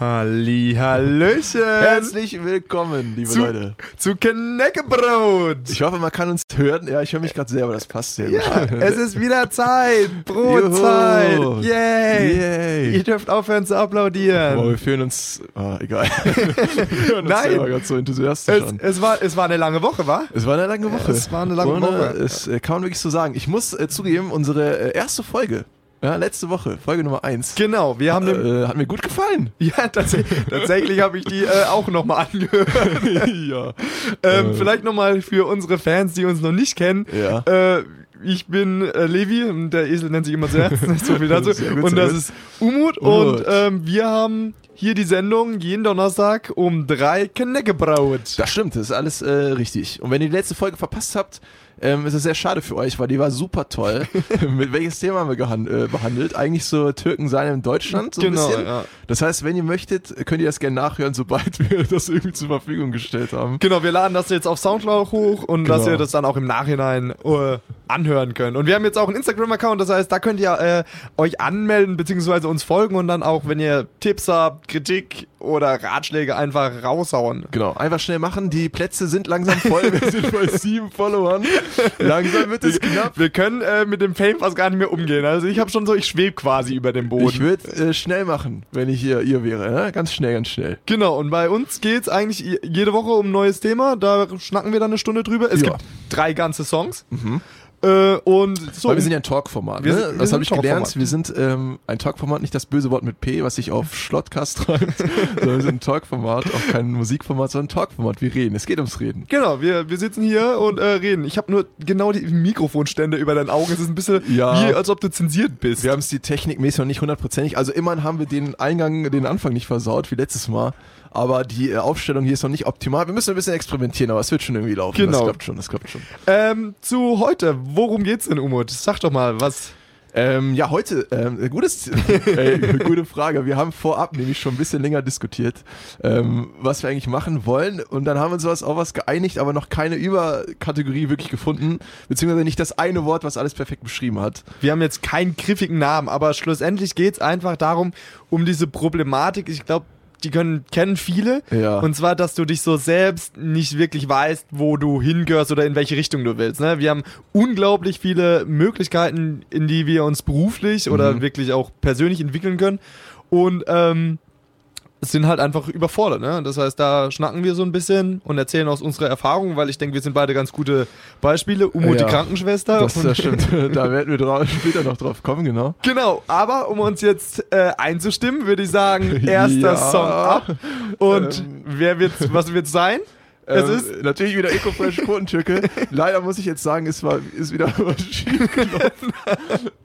Halli, Hallöchen. Herzlich willkommen, liebe zu, Leute. Zu Knäckebrot. Ich hoffe, man kann uns hören. Ja, ich höre mich gerade selber, das passt sehr Ja, gut. es ist wieder Zeit. Brotzeit. Yay. Yay. Ihr dürft aufhören zu applaudieren. Boah, wir fühlen uns. Oh, egal. wir Nein. ganz so enthusiastisch es, an. es, war, es war eine lange Woche, wa? Es war eine lange Woche. Es war eine lange Ohne, Woche. Es äh, kann man wirklich so sagen. Ich muss äh, zugeben, unsere äh, erste Folge, ja, letzte Woche, Folge Nummer 1, Genau, wir haben äh, hat mir gut gefallen. ja, tatsächlich, tatsächlich habe ich die äh, auch nochmal angehört. ja. Ähm, Äh. Vielleicht nochmal für unsere Fans, die uns noch nicht kennen. Ja. Äh, ich bin äh, Levi, und der Esel nennt sich immer zuerst, so viel dazu. Sehr gut, und das ist Umut. Umut. Und ähm, wir haben hier die Sendung jeden Donnerstag um drei Knäckebraut. Das stimmt, das ist alles äh, richtig. Und wenn ihr die letzte Folge verpasst habt, ähm, ist es sehr schade für euch, weil die war super toll. Mit welches Thema haben wir äh, behandelt? Eigentlich so Türken sein in Deutschland, so Genau, ein bisschen. ja. Das heißt, wenn ihr möchtet, könnt ihr das gerne nachhören, sobald wir das irgendwie zur Verfügung gestellt haben. Genau, wir laden das jetzt auf Soundcloud hoch und Genau. dass ihr das dann auch im Nachhinein äh, anhören könnt. Und wir haben jetzt auch einen Instagram-Account, das heißt, da könnt ihr äh, euch anmelden bzw. uns folgen und dann auch, wenn ihr Tipps habt, Kritik oder Ratschläge einfach raushauen. Genau, einfach schnell machen. Die Plätze sind langsam voll. Wir sind bei sieben Followern. Langsam wird es knapp. Wir können äh, mit dem Fame fast gar nicht mehr umgehen. Also ich habe schon so, ich schwebe quasi über dem Boden. Ich würde äh, schnell machen, wenn ich hier ihr wäre. Ne? Ganz schnell, ganz schnell. Genau, und bei uns geht's eigentlich je- jede Woche um ein neues Thema. Da schnacken wir dann eine Stunde drüber. Es Ja. gibt drei ganze Songs. Äh, und so. Weil wir sind ja ein Talkformat. Ne? das habe ich gelernt. Wir sind ähm, ein Talkformat, nicht das böse Wort mit P, was sich auf Schlottkast treibt, sondern wir sind ein Talkformat, auch kein Musikformat, sondern ein Talkformat. Wir reden. Es geht ums Reden. Genau, wir, wir sitzen hier und äh, reden. Ich habe nur genau die Mikrofonstände über deinen Augen. Es ist ein bisschen Ja. wie, als ob du zensiert bist. Wir haben es die technikmäßig noch nicht hundertprozentig. Also immerhin haben wir den Eingang, den Anfang nicht versaut, wie letztes Mal. Aber die äh, Aufstellung hier ist noch nicht optimal. Wir müssen ein bisschen experimentieren, aber es wird schon irgendwie laufen. Genau. Das klappt schon, das klappt schon. ähm, zu heute. Worum geht's denn, Umut? Sag doch mal, was. Ähm, ja, heute, ähm, äh, gutes, äh, gute Frage. Wir haben vorab nämlich schon ein bisschen länger diskutiert, ähm, was wir eigentlich machen wollen. Und dann haben wir uns was auf was geeinigt, aber noch keine Überkategorie wirklich gefunden. Beziehungsweise nicht das eine Wort, was alles perfekt beschrieben hat. Wir haben jetzt keinen griffigen Namen, aber schlussendlich geht's einfach darum, um diese Problematik. Ich glaube, die können, kennen viele. Ja. Und zwar, dass du dich so selbst nicht wirklich weißt, wo du hingehörst oder in welche Richtung du willst. Ne? Wir haben unglaublich viele Möglichkeiten, in die wir uns beruflich oder Mhm. wirklich auch persönlich entwickeln können. Und ähm, sind halt einfach überfordert. Ne? Das heißt, da schnacken wir so ein bisschen und erzählen aus unserer Erfahrung, weil ich denke, wir sind beide ganz gute Beispiele. Umut, Ja. die Krankenschwester. Das, das stimmt. da werden wir drauf, später noch drauf kommen, genau. Genau, aber um uns jetzt äh, einzustimmen, würde ich sagen, erster Ja. Song ab. Und Ähm. wer wird's, was wird's sein? Es Ähm, ist natürlich wieder Ecofresh Quotentürke. Leider muss ich jetzt sagen, es war, ist wieder schief gelaufen.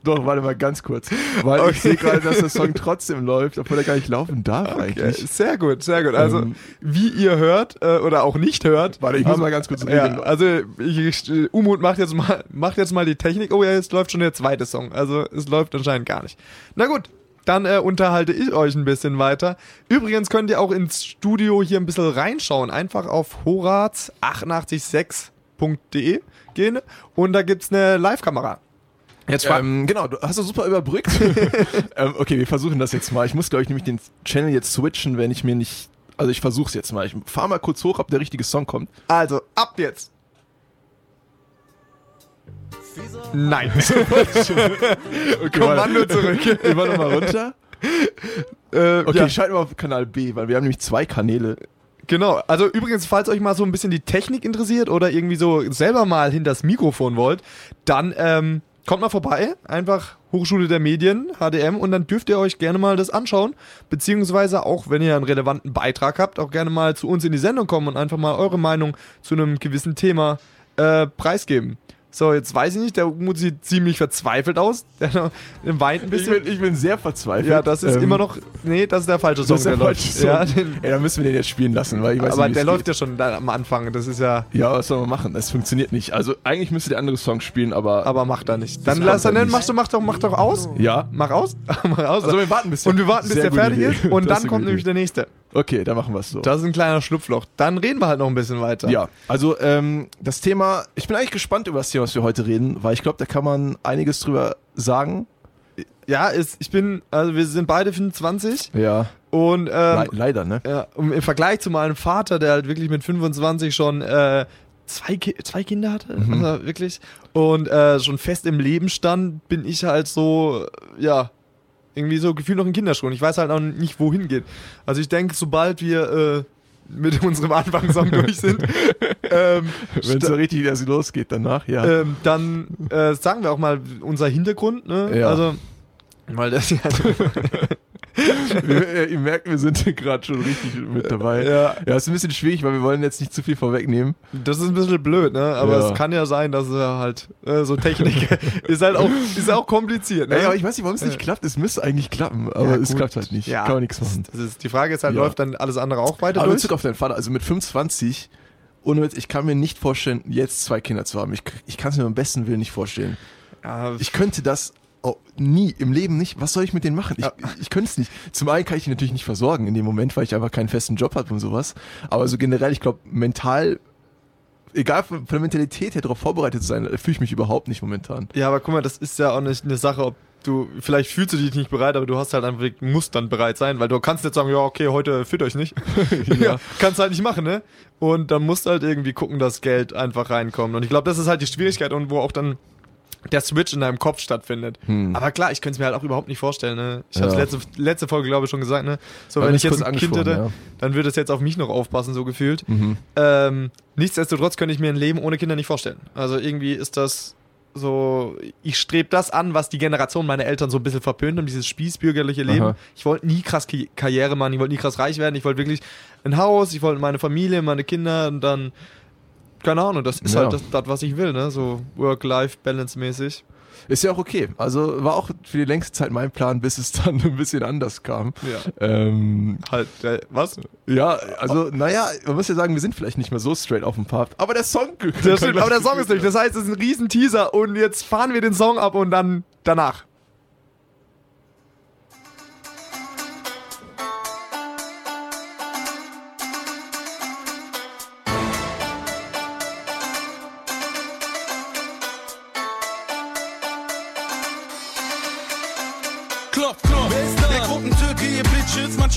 Doch, warte mal ganz kurz. Weil Okay. ich sehe gerade, dass der Song trotzdem läuft, obwohl er gar nicht laufen darf Okay, eigentlich. sehr gut, sehr gut. Also, Ähm. wie ihr hört äh, oder auch nicht hört. Warte, ich muss haben- mal ganz kurz Ja, regeln. also ich, Umut macht jetzt mal macht jetzt mal die Technik. Oh ja, jetzt läuft schon der zweite Song. Also es läuft anscheinend gar nicht. Na gut, dann äh, unterhalte ich euch ein bisschen weiter. Übrigens könnt ihr auch ins Studio hier ein bisschen reinschauen. Einfach auf horaz886.de gehen und da gibt's eine Live-Kamera. Jetzt Ähm, genau, du hast du super überbrückt. ähm, okay, wir versuchen das jetzt mal. Ich muss, glaube ich, nämlich den Channel jetzt switchen, wenn ich mir nicht. Also ich versuch's jetzt mal. Ich fahr mal kurz hoch, ob der richtige Song kommt. Also, ab jetzt. Nein. Okay, Kommando zurück. Ich war nochmal runter. äh, Okay, ja. ich schalte mal auf Kanal B, weil wir haben nämlich zwei Kanäle. Genau, also übrigens, falls euch mal so ein bisschen die Technik interessiert oder irgendwie so selber mal hinter das Mikrofon wollt, dann ähm, kommt mal vorbei, einfach Hochschule der Medien, HDM, und dann dürft ihr euch gerne mal das anschauen, beziehungsweise auch, wenn ihr einen relevanten Beitrag habt, auch gerne mal zu uns in die Sendung kommen und einfach mal eure Meinung zu einem gewissen Thema äh, preisgeben. So, jetzt weiß ich nicht, der Umut sieht ziemlich verzweifelt aus, der weint ein Ich bisschen. bin, ich bin sehr verzweifelt. ja, das ist Ähm, immer noch, nee, das ist der falsche Song, Das ist der der falsche läuft. Song. Ja, den, Ey, dann müssen wir den jetzt spielen lassen, weil ich weiß aber nicht, der läuft geht. ja schon da am Anfang. Das ist ja. Ja, was soll man machen? Das funktioniert nicht. Also eigentlich müsste der andere Song spielen, aber. Aber macht er nicht. Dann lass er dann dann, machst du, mach doch, mach doch aus. ja. Mach aus. mach aus. Also wir warten bis und wir warten, bis Sehr der fertig Idee. ist. Und Das dann kommt nämlich der nächste. Okay, dann machen wir es so. Das ist ein kleiner Schlupfloch. Dann reden wir halt noch ein bisschen weiter. Ja, also ähm, das Thema, ich bin eigentlich gespannt über das Thema, was wir heute reden, weil ich glaube, da kann man einiges drüber sagen. ja, ist, ich bin, also wir sind beide 25 Ja, und ähm, Le leider, ne? ja, im Vergleich zu meinem Vater, der halt wirklich mit 25 schon äh, zwei, Ki zwei Kinder hatte, Mhm. also wirklich, und äh, schon fest im Leben stand, bin ich halt so, ja, irgendwie so gefühlt noch ein Kinderschuh. Und ich weiß halt auch nicht, wohin geht. Also ich denke, sobald wir äh, mit unserem Anfangssong durch sind, ähm, Wenn es so richtig erst losgeht danach, ja. ähm, dann äh, sagen wir auch mal unser Hintergrund, ne? Ja. Also, weil das ja, wir, äh, ihr merkt, wir sind gerade schon richtig mit dabei. ja, Ja, ist ein bisschen schwierig, weil wir wollen jetzt nicht zu viel vorwegnehmen. das ist ein bisschen blöd, ne? Aber Ja. es kann ja sein, dass er halt äh, so Technik ist halt auch ist auch kompliziert, ne? Ja, aber ich weiß nicht, warum es nicht Äh. klappt. Es müsste eigentlich klappen, aber Ja, es klappt halt nicht. Ja. Kann man nichts machen. Das ist, die Frage ist halt, läuft dann alles andere auch weiter Aber durch? Bezug auf deinen Vater, also mit 25, ohne Witz, ich kann mir nicht vorstellen, jetzt zwei Kinder zu haben. Ich, ich kann es mir am besten Willen nicht vorstellen. Ja, Ich könnte das auch nie im Leben nicht. Was soll ich mit denen machen? Ich, Ja. ich, könnte es nicht. Zum einen kann ich ihn natürlich nicht versorgen in dem Moment, weil ich einfach keinen festen Job habe und sowas. Aber so generell, ich glaube, mental, egal von, von der Mentalität her darauf vorbereitet zu sein, fühle ich mich überhaupt nicht momentan. ja, aber guck mal, das ist ja auch nicht eine Sache, ob du, vielleicht fühlst du dich nicht bereit, aber du hast halt einfach, musst dann bereit sein, weil du kannst nicht sagen, ja, okay, heute führt euch nicht. ja. Kannst halt nicht machen, ne? Und dann musst du halt irgendwie gucken, dass Geld einfach reinkommt. Und ich glaube, das ist halt die Schwierigkeit und wo auch dann der Switch in deinem Kopf stattfindet. Hm. Aber klar, ich könnte es mir halt auch überhaupt nicht vorstellen, ne? Ich Ja. habe letzte, letzte Folge, glaube ich, schon gesagt, ne? So, wenn ich jetzt ein Kind hätte, angesprochen, dann würde es jetzt auf mich noch aufpassen, so gefühlt. Mhm. Ähm, nichtsdestotrotz könnte ich mir ein Leben ohne Kinder nicht vorstellen. Also irgendwie ist das so, ich strebe das an, was die Generation meiner Eltern so ein bisschen verpönt haben, dieses spießbürgerliche Leben. Aha. Ich wollte nie krass Karriere machen, ich wollte nie krass reich werden, ich wollte wirklich ein Haus, ich wollte meine Familie, meine Kinder und dann, keine Ahnung, das ist Ja. halt das, das, was ich will, ne? So Work-Life-Balance-mäßig. Ist ja auch okay. Also war auch für die längste Zeit mein Plan, bis es dann ein bisschen anders kam. Ja. Ähm, Halt, äh, was? ja, also, naja, man muss ja sagen, wir sind vielleicht nicht mehr so straight auf dem Pfad. Aber der Song. Das stimmt, aber der Song ist durch. Das heißt, es ist ein riesen Teaser und jetzt fahren wir den Song ab und dann danach.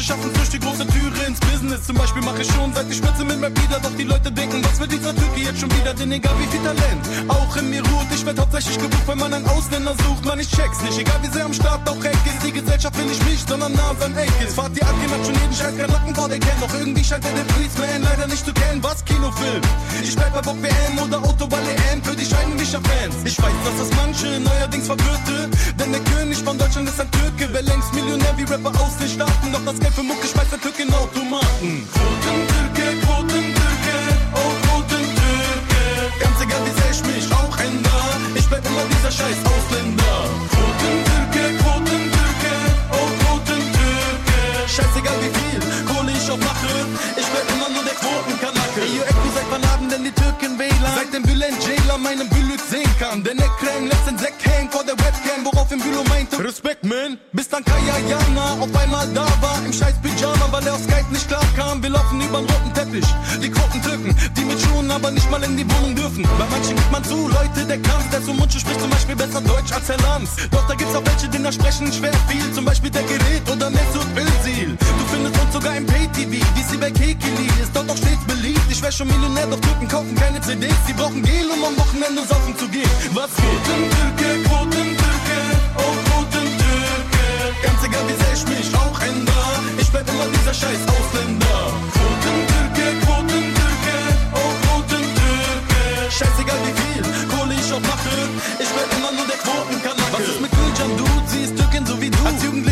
Manche schaffen durch die große Türe ins Business. Zum Beispiel mache ich schon seit ich spitze mit meinem Bieder. Doch die Leute denken, was will dieser Türke jetzt schon wieder? Denn egal wie viel Talent auch in mir ruht. Ich werd hauptsächlich gebucht, wenn man einen Ausländer sucht. Man, ich check's nicht. Egal wie sehr am Start auch Eck ist. Die Gesellschaft will nicht mich, sondern Nasan Eck ist. Fahrt die Akin hat schon jeden Scheiß kein Nacken vor der kennt. Doch irgendwie scheint er den Policeman leider nicht zu kennen. Was Kinofilm? Ich bleib bei Bock WM oder Autoball EM für die scheinwischer Fans. Ich weiß, dass das manche neuerdings verwirrte. Denn der König von Deutschland ist ein Türke. Wer längst Millionär wie Rapper aus den Staaten. Doch das Geld für Mucke schmeißt der Türke in Automaten. Quotentürke, Quotentürke, oh Quotentürke. Ganz egal wie sehr ich mich auch ändere. Ich bleib immer dieser scheiß Ausländer. Quotentürke, Quotentürke, oh Quotentürke. Scheißegal wie viel Kohle ich auch mache. Ich bleib immer nur der Quotenkanacke. Ey, Echo, seit wann haben denn die Türken WLAN? Seit dem Bülent Jailer meinen Bülük sehen kann. Der Neckrem lässt den Sekt hängen vor der Webcam, worauf im Bülo meinte Respekt, man. Bis dann Kaya Jana auf einmal da war, im scheiß Pyjama, weil er auf Skype nicht klar kam. Wir laufen übern roten Teppich. Die Quotentürken, die mit Schuhen aber nicht mal in die Wohnung dürfen. Bei manchen gibt man zu, Leute, der Kampf, der zum Mundschuh spricht zum Beispiel besser Deutsch als Herr Lanz. Doch da gibt's auch welche, die da sprechen schwer viel. Zum Beispiel der Gerät oder Mesut Özil. Du findest uns sogar im Pay-TV, DC bei Kekili ist dort auch stets beliebt. Ich wär schon Millionär, doch Türken kaufen keine CDs. Die brauchen Gel, um am Wochenende saufen zu gehen. Was geht? Quotentürke, Quotentürke, oh Quotentürke. Ganz egal wie sehr ich mich auch ändere. Ich bleib immer dieser scheiß Ausländer. Quotentürke, Quotentürke, oh Quotentürke. Scheißegal wie viel Kohle ich auch mache. Ich bleib immer nur der Quotenkanacke.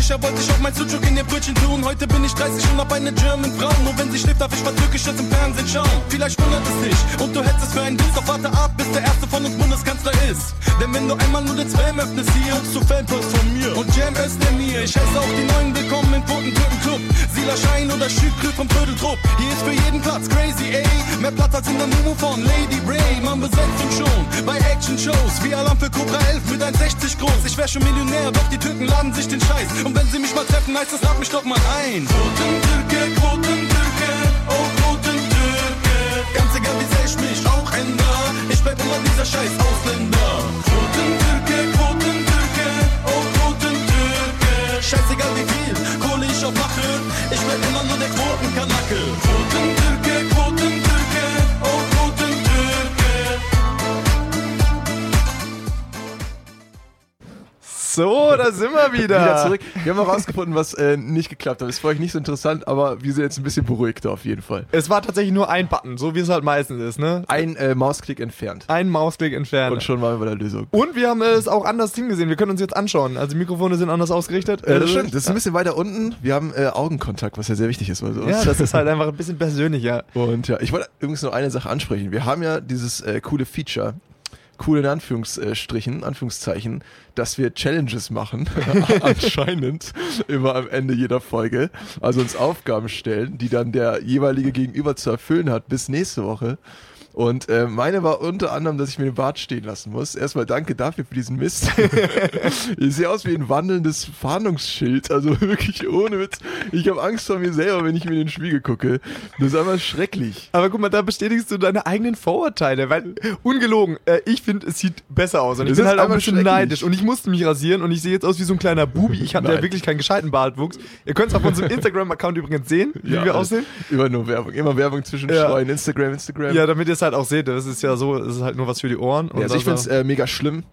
Jugendlicher wollte ich auch mein Sucuk in ihr Brötchen tun. Heute bin ich 30 und hab eine German Frau. Nur wenn sie schläft, darf ich was Türkisches im Fernsehen schauen. Vielleicht wundert es dich und du hältst es für einen Dienst. Doch warte ab, bis der erste von uns Bundeskanzler ist. Denn wenn du einmal nur den Spam öffnest hier, kriegst du Fanpost von mir. Und Jam ist der mir. Ich heiße auch die neuen willkommen im Quotentürken Club. Sila Schein oder Schükrü vom Vierteltrupp. Hier ist für jeden Platz crazy, ey. Mehr Platz als in der Mumu von Lady Ray. Man besetzt uns schon bei Action-Shows. Wie Alarm für Cobra 11 mit 1,60 groß. Ich wär schon Millionär, doch die Türken laden sich den Scheiß. Und wenn sie mich mal treffen, heißt das, lad mich doch mal ein. Quotentürke, Quotentürke, ändere. Ich bleib immer dieser scheiß Ausländer. Quotentürke, Quotentürke, oh Quotentürke. scheißegal wie viel Kohle ich auch mache. Ich bin immer nur der Quotenkanacke. Quotentürke, Quotentürke, So, da sind wir wieder. Wieder zurück. Wir haben herausgefunden, was äh, nicht geklappt hat. Ist für euch nicht so interessant, aber wir sind jetzt ein bisschen beruhigter auf jeden Fall. Es war tatsächlich nur ein Button, so wie es halt meistens ist, ne? Ein äh, Mausklick entfernt. Ein Mausklick entfernt. Und schon waren wir bei der Lösung. Und wir haben es auch anders hingesehen. Wir können uns jetzt anschauen. Also die Mikrofone sind anders ausgerichtet. Äh, das stimmt, das ist ein bisschen weiter unten. Wir haben äh, Augenkontakt, was ja sehr wichtig ist bei sowas. Ja, das ist halt einfach ein bisschen persönlicher. Und ja, ich wollte übrigens noch eine Sache ansprechen. Wir haben ja dieses äh, coole Feature, cool in Anführungsstrichen, Anführungszeichen, dass wir Challenges machen, anscheinend, immer am Ende jeder Folge. Also uns Aufgaben stellen, die dann der jeweilige Gegenüber zu erfüllen hat bis nächste Woche. Und äh, meine war unter anderem, dass ich mir den Bart stehen lassen muss. Erstmal danke dafür für diesen Mist. ich sehe aus wie ein wandelndes Fahndungsschild. Also wirklich ohne Witz. Ich habe Angst vor mir selber, wenn ich mir in den Spiegel gucke. Das ist einfach schrecklich. Aber guck mal, da bestätigst du deine eigenen Vorurteile, weil ungelogen, äh, ich finde, es sieht besser aus und ich Das bin halt auch ein bisschen neidisch und ich musste mich rasieren und ich sehe jetzt aus wie so ein kleiner Bubi. Ich hatte ja Nein. wirklich keinen gescheiten Bartwuchs. Ihr könnt es auf unserem Instagram-Account übrigens sehen, wie wir aussehen. Immer nur Werbung. Immer Werbung zwischen Ja. Instagram, Instagram. Ja, damit ihr es halt auch seht. Das ist ja so, es ist halt nur was für die Ohren. Ja, also ich finde es äh, mega schlimm.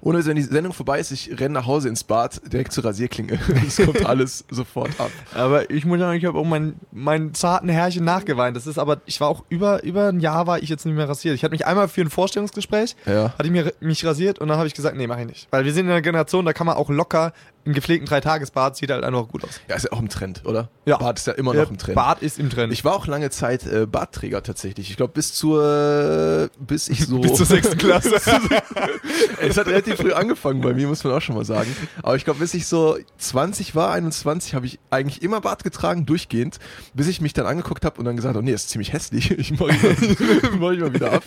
Ohne wenn die Sendung vorbei ist, ich renne nach Hause ins Bad, direkt zur Rasierklinge. Es kommt alles sofort ab. Aber ich muss sagen, ich habe auch meinen mein zarten Herrchen nachgeweint. Das ist aber, ich war auch über, über ein Jahr war ich jetzt nicht mehr rasiert. Ich hatte mich einmal für ein Vorstellungsgespräch, Ja. hatte ich mir, mich rasiert und dann habe ich gesagt, nee, mach ich nicht. Weil wir sind in einer Generation, da kann man auch locker einen gepflegten Dreitagesbart, sieht halt einfach gut aus. Ja, ist ja auch im Trend, oder? Ja. Bart ist ja immer noch im Trend. Bart ist im Trend. Ich war auch lange Zeit äh, Bartträger tatsächlich. Ich glaube bis zur bis ich so bis zur sechsten Klasse. es hat relativ früh angefangen bei mir, muss man auch schon mal sagen. Aber ich glaube, bis ich so 20 war, 21, habe ich eigentlich immer Bart getragen, durchgehend, bis ich mich dann angeguckt habe und dann gesagt habe, nee, das ist ziemlich hässlich, ich mache ihn, mal- mach mal wieder ab.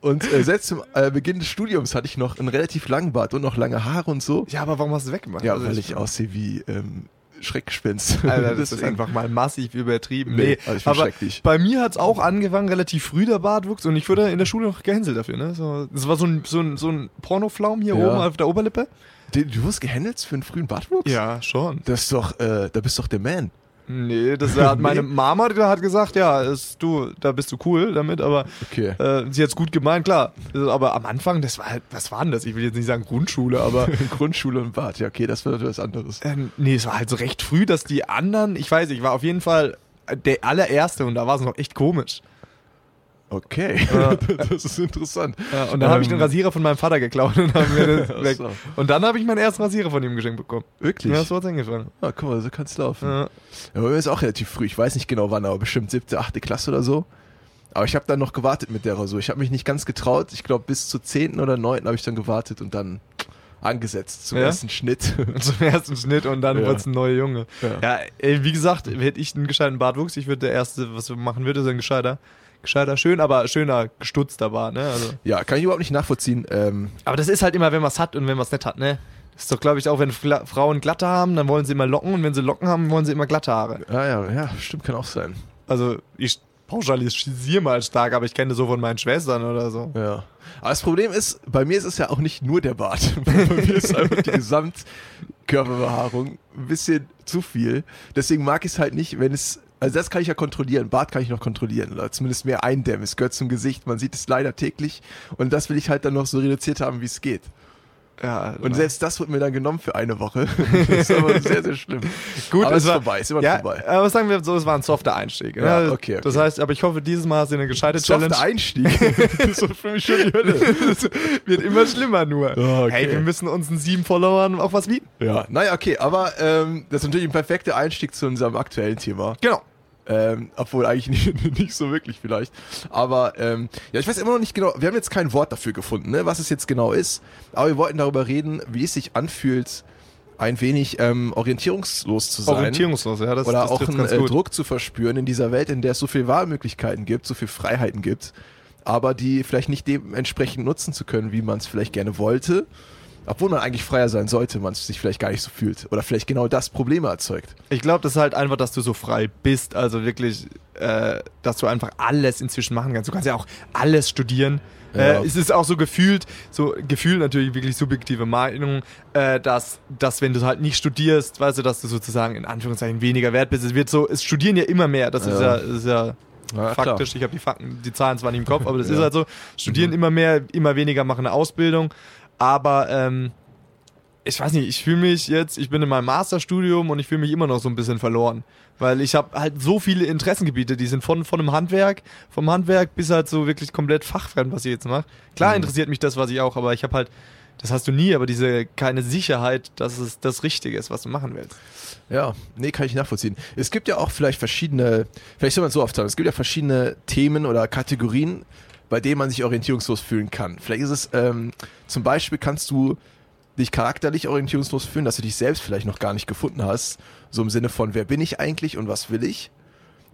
Und äh, selbst zum äh, Beginn des Studiums hatte ich noch einen relativ langen Bart und noch lange Haare und so. ja, aber warum hast du weggemacht? Ja, Also weil ich aussehe wie ähm, Schreckgespenst. Alter, das ist einfach mal massiv übertrieben. Nee, Nee, also ich aber schrecklich. bei mir hat's auch angefangen, relativ früh der Bartwuchs und ich wurde in der Schule noch gehänselt dafür. Ne? So, das war so ein, so ein, so ein Pornoflaum hier Ja. oben auf der Oberlippe. Du, du wurdest gehandelt für einen frühen Bartwuchs? Ja, schon. Das ist doch, äh, da bist doch der Man. Nee, das hat meine Mama die hat gesagt, ja, ist, du, da bist du cool damit, aber Okay. äh, sie hat's gut gemeint, klar. Aber am Anfang, das war halt, was war denn das? Ich will jetzt nicht sagen Grundschule, aber Grundschule und Bart, ja, okay, das wird was anderes. ähm, nee, es war halt so recht früh, dass die anderen, ich weiß, ich war auf jeden Fall der allererste und da war es noch echt komisch. Okay, Ja. das ist interessant. Ja, und dann habe ich den Ähm, Rasierer von meinem Vater geklaut und, so. und dann habe ich meinen ersten Rasierer von ihm geschenkt bekommen. Wirklich? Ja, so hat's angefangen. Ah, guck mal, so kann's laufen. Ja. Ja, bei mir ist auch relativ früh. Ich weiß nicht genau wann, aber bestimmt siebte, achte Klasse oder so. Aber ich habe dann noch gewartet mit der Rasur. Ich habe mich nicht ganz getraut. Ich glaube, bis zur zehnten oder neunten habe ich dann gewartet und dann angesetzt zum Ja? ersten Schnitt. Zum ersten Schnitt und dann Ja. wird's ein neuer Junge. Ja. Ja, ey, wie gesagt, hätte ich einen gescheiten Bartwuchs, ich würde der Erste, was wir machen würde, ist ein gescheiter. Gescheiter, schön, aber schöner, gestutzter Bart, ne? Also. ja, kann ich überhaupt nicht nachvollziehen. Ähm, Aber das ist halt immer, wenn man es hat und wenn man es nicht hat, ne? Das ist doch, glaube ich, auch, wenn Fla Frauen glatte haben, dann wollen sie immer Locken und wenn sie Locken haben, wollen sie immer glatte Haare. ah ja, ja, stimmt, kann auch sein. Also, ich pauschalisiere mal stark, aber ich kenne so von meinen Schwestern oder so. Ja. Aber das Problem ist, bei mir ist es ja auch nicht nur der Bart. bei mir ist einfach die Gesamtkörperbehaarung ein bisschen zu viel. Deswegen mag ich es halt nicht, wenn es. Also das kann ich ja kontrollieren. Bart kann ich noch kontrollieren oder zumindest mehr eindämmen. Es gehört zum Gesicht. Man sieht es leider täglich und das will ich halt dann noch so reduziert haben, wie es geht. Ja, Und selbst das wird mir dann genommen für eine Woche. Das ist aber sehr, sehr schlimm. Gut, aber es ist war- vorbei, ist immer ja, vorbei. aber sagen wir so, es war ein softer Einstieg. ne? Ja, okay, okay. Das heißt, aber ich hoffe, dieses Mal hast du eine gescheite Softer Challenge. Einstieg. das ist für mich schon die Hölle. Das wird immer schlimmer nur. Ah, okay. Hey, wir müssen unseren sieben Followern auch was bieten. Ja, naja, okay, aber ähm, das ist natürlich ein perfekter Einstieg zu unserem aktuellen Thema. Genau. Ähm, obwohl eigentlich nicht, nicht so wirklich vielleicht. Aber ähm, ja, ich weiß immer noch nicht genau, wir haben jetzt kein Wort dafür gefunden, ne, was es jetzt genau ist. Aber wir wollten darüber reden, wie es sich anfühlt, ein wenig ähm, orientierungslos zu sein. Orientierungslos, ja, das, oder das auch einen äh. Druck zu verspüren in dieser Welt, in der es so viele Wahlmöglichkeiten gibt, so viele Freiheiten gibt, aber die vielleicht nicht dementsprechend nutzen zu können, wie man es vielleicht gerne wollte. Obwohl man eigentlich freier sein sollte, man sich vielleicht gar nicht so fühlt. Oder vielleicht genau das Probleme erzeugt. Ich glaube, das ist halt einfach, dass du so frei bist. Also wirklich, äh, dass du einfach alles inzwischen machen kannst. Du kannst ja auch alles studieren. Ja. Äh, es ist auch so gefühlt, so gefühlt natürlich wirklich subjektive Meinung, äh, dass, dass wenn du halt nicht studierst, weißt du, dass du sozusagen in Anführungszeichen weniger wert bist. Es wird so, es studieren ja immer mehr. Das ist Ja. ja, das ist ja Ja, klar. faktisch. Ich habe die Fakten, die Zahlen zwar nicht im Kopf, aber das Ja. ist halt so. Studieren immer mehr, immer weniger machen eine Ausbildung. Aber ähm, ich weiß nicht, ich fühle mich jetzt, ich bin in meinem Masterstudium und ich fühle mich immer noch so ein bisschen verloren. Weil ich habe halt so viele Interessengebiete, die sind von, von einem Handwerk, vom Handwerk bis halt so wirklich komplett fachfremd, was ich jetzt mache. Klar Mhm. interessiert mich das, was ich auch, aber ich habe halt, das hast du nie, aber diese keine Sicherheit, dass es das Richtige ist, was du machen willst. Ja, nee, kann ich nachvollziehen. Es gibt ja auch vielleicht verschiedene, vielleicht soll man es so aufteilen, es gibt ja verschiedene Themen oder Kategorien, bei denen man sich orientierungslos fühlen kann. Vielleicht ist es, ähm, zum Beispiel kannst du dich charakterlich orientierungslos fühlen, dass du dich selbst vielleicht noch gar nicht gefunden hast, so im Sinne von, wer bin ich eigentlich und was will ich?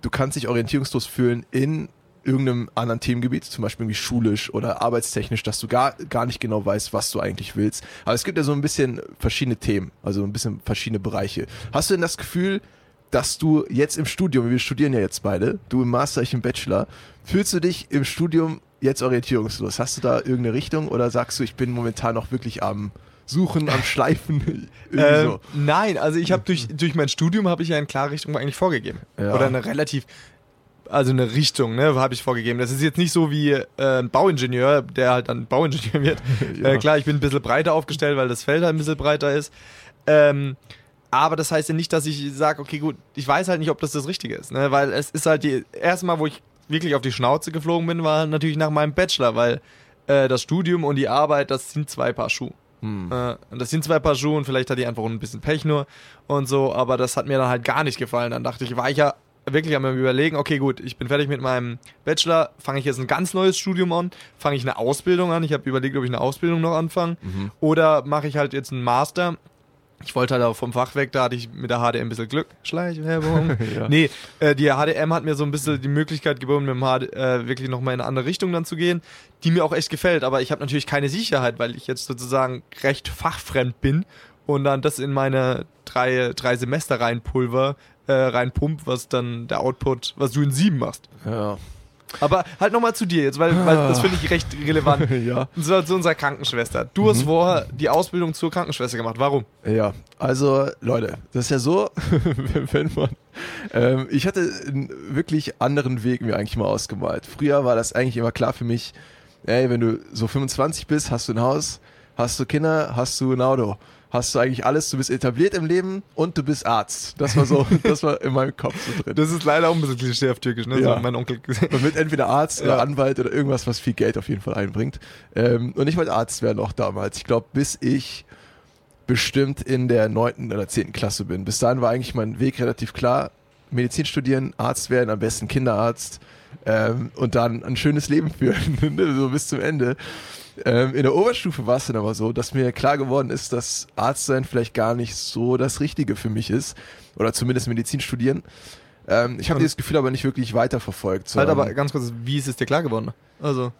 Du kannst dich orientierungslos fühlen in irgendeinem anderen Themengebiet, zum Beispiel irgendwie schulisch oder arbeitstechnisch, dass du gar, gar nicht genau weißt, was du eigentlich willst. Aber es gibt ja so ein bisschen verschiedene Themen, also ein bisschen verschiedene Bereiche. Hast du denn das Gefühl, dass du jetzt im Studium, wir studieren ja jetzt beide, du im Master, ich im Bachelor, fühlst du dich im Studium jetzt orientierungslos? Hast du da irgendeine Richtung oder sagst du, ich bin momentan noch wirklich am Suchen, am Schleifen? Irgendwie Ähm, so. Nein, also ich habe durch, durch mein Studium habe ich ja eine klare Richtung eigentlich vorgegeben. Ja. Oder eine relativ, also eine Richtung, ne, habe ich vorgegeben. Das ist jetzt nicht so wie äh, ein Bauingenieur, der halt dann Bauingenieur wird. Ja. äh, klar, ich bin ein bisschen breiter aufgestellt, weil das Feld halt ein bisschen breiter ist. Ähm, aber das heißt ja nicht, dass ich sage, okay, gut, ich weiß halt nicht, ob das das Richtige ist, ne? Weil es ist halt die erste Mal, wo ich wirklich auf die Schnauze geflogen bin, war natürlich nach meinem Bachelor, weil äh, das Studium und die Arbeit, das sind zwei Paar Schuhe. Hm. Äh, und das sind zwei Paar Schuhe und vielleicht hatte ich einfach ein bisschen Pech nur und so, aber das hat mir dann halt gar nicht gefallen. Dann dachte ich, war ich ja wirklich am überlegen, okay gut, ich bin fertig mit meinem Bachelor, fange ich jetzt ein ganz neues Studium an, fange ich eine Ausbildung an, ich habe überlegt, ob ich eine Ausbildung noch anfange oder mache ich halt jetzt einen Master. Ich wollte halt auch vom Fach weg, da hatte ich mit der HDM ein bisschen Glück. Schleichwerbung. Ja. Nee, äh, die HDM hat mir so ein bisschen die Möglichkeit geboten, mit dem HD, äh, wirklich nochmal in eine andere Richtung dann zu gehen, die mir auch echt gefällt. Aber ich habe natürlich keine Sicherheit, weil ich jetzt sozusagen recht fachfremd bin und dann das in meine drei, drei Semester reinpulver, äh, reinpump, was dann der Output, was du in sieben machst. Ja. Aber halt nochmal zu dir jetzt, weil, weil das finde ich recht relevant. ja. Zwar zu unserer Krankenschwester. Du hast vorher die Ausbildung zur Krankenschwester gemacht. Warum? Ja, also Leute, das ist ja so, wenn man. Ähm, ich hatte einen wirklich anderen Weg mir eigentlich mal ausgemalt. Früher war das eigentlich immer klar für mich, ey, wenn du so 25 bist, hast du ein Haus, hast du Kinder, hast du ein Auto, hast du eigentlich alles, du bist etabliert im Leben und du bist Arzt. Das war so, das war in meinem Kopf so drin. Das ist leider auch ein bisschen klischee auf Türkisch, ne? Ja. So mein Onkel. Man wird entweder Arzt oder Ja. Anwalt oder irgendwas, was viel Geld auf jeden Fall einbringt. Ähm, und ich wollte Arzt werden auch damals. Ich glaube, bis ich bestimmt in der neunten oder zehnten Klasse bin. Bis dahin war eigentlich mein Weg relativ klar. Medizin studieren, Arzt werden, am besten Kinderarzt ähm, und dann ein schönes Leben führen, ne, so bis zum Ende. Ähm, in der Oberstufe war es dann aber so, dass mir klar geworden ist, dass Arzt sein vielleicht gar nicht so das Richtige für mich ist. Oder zumindest Medizin studieren. Ähm, ich habe dieses Gefühl aber nicht wirklich weiterverfolgt. Halt sondern- aber ganz kurz, wie ist es dir klar geworden? Also,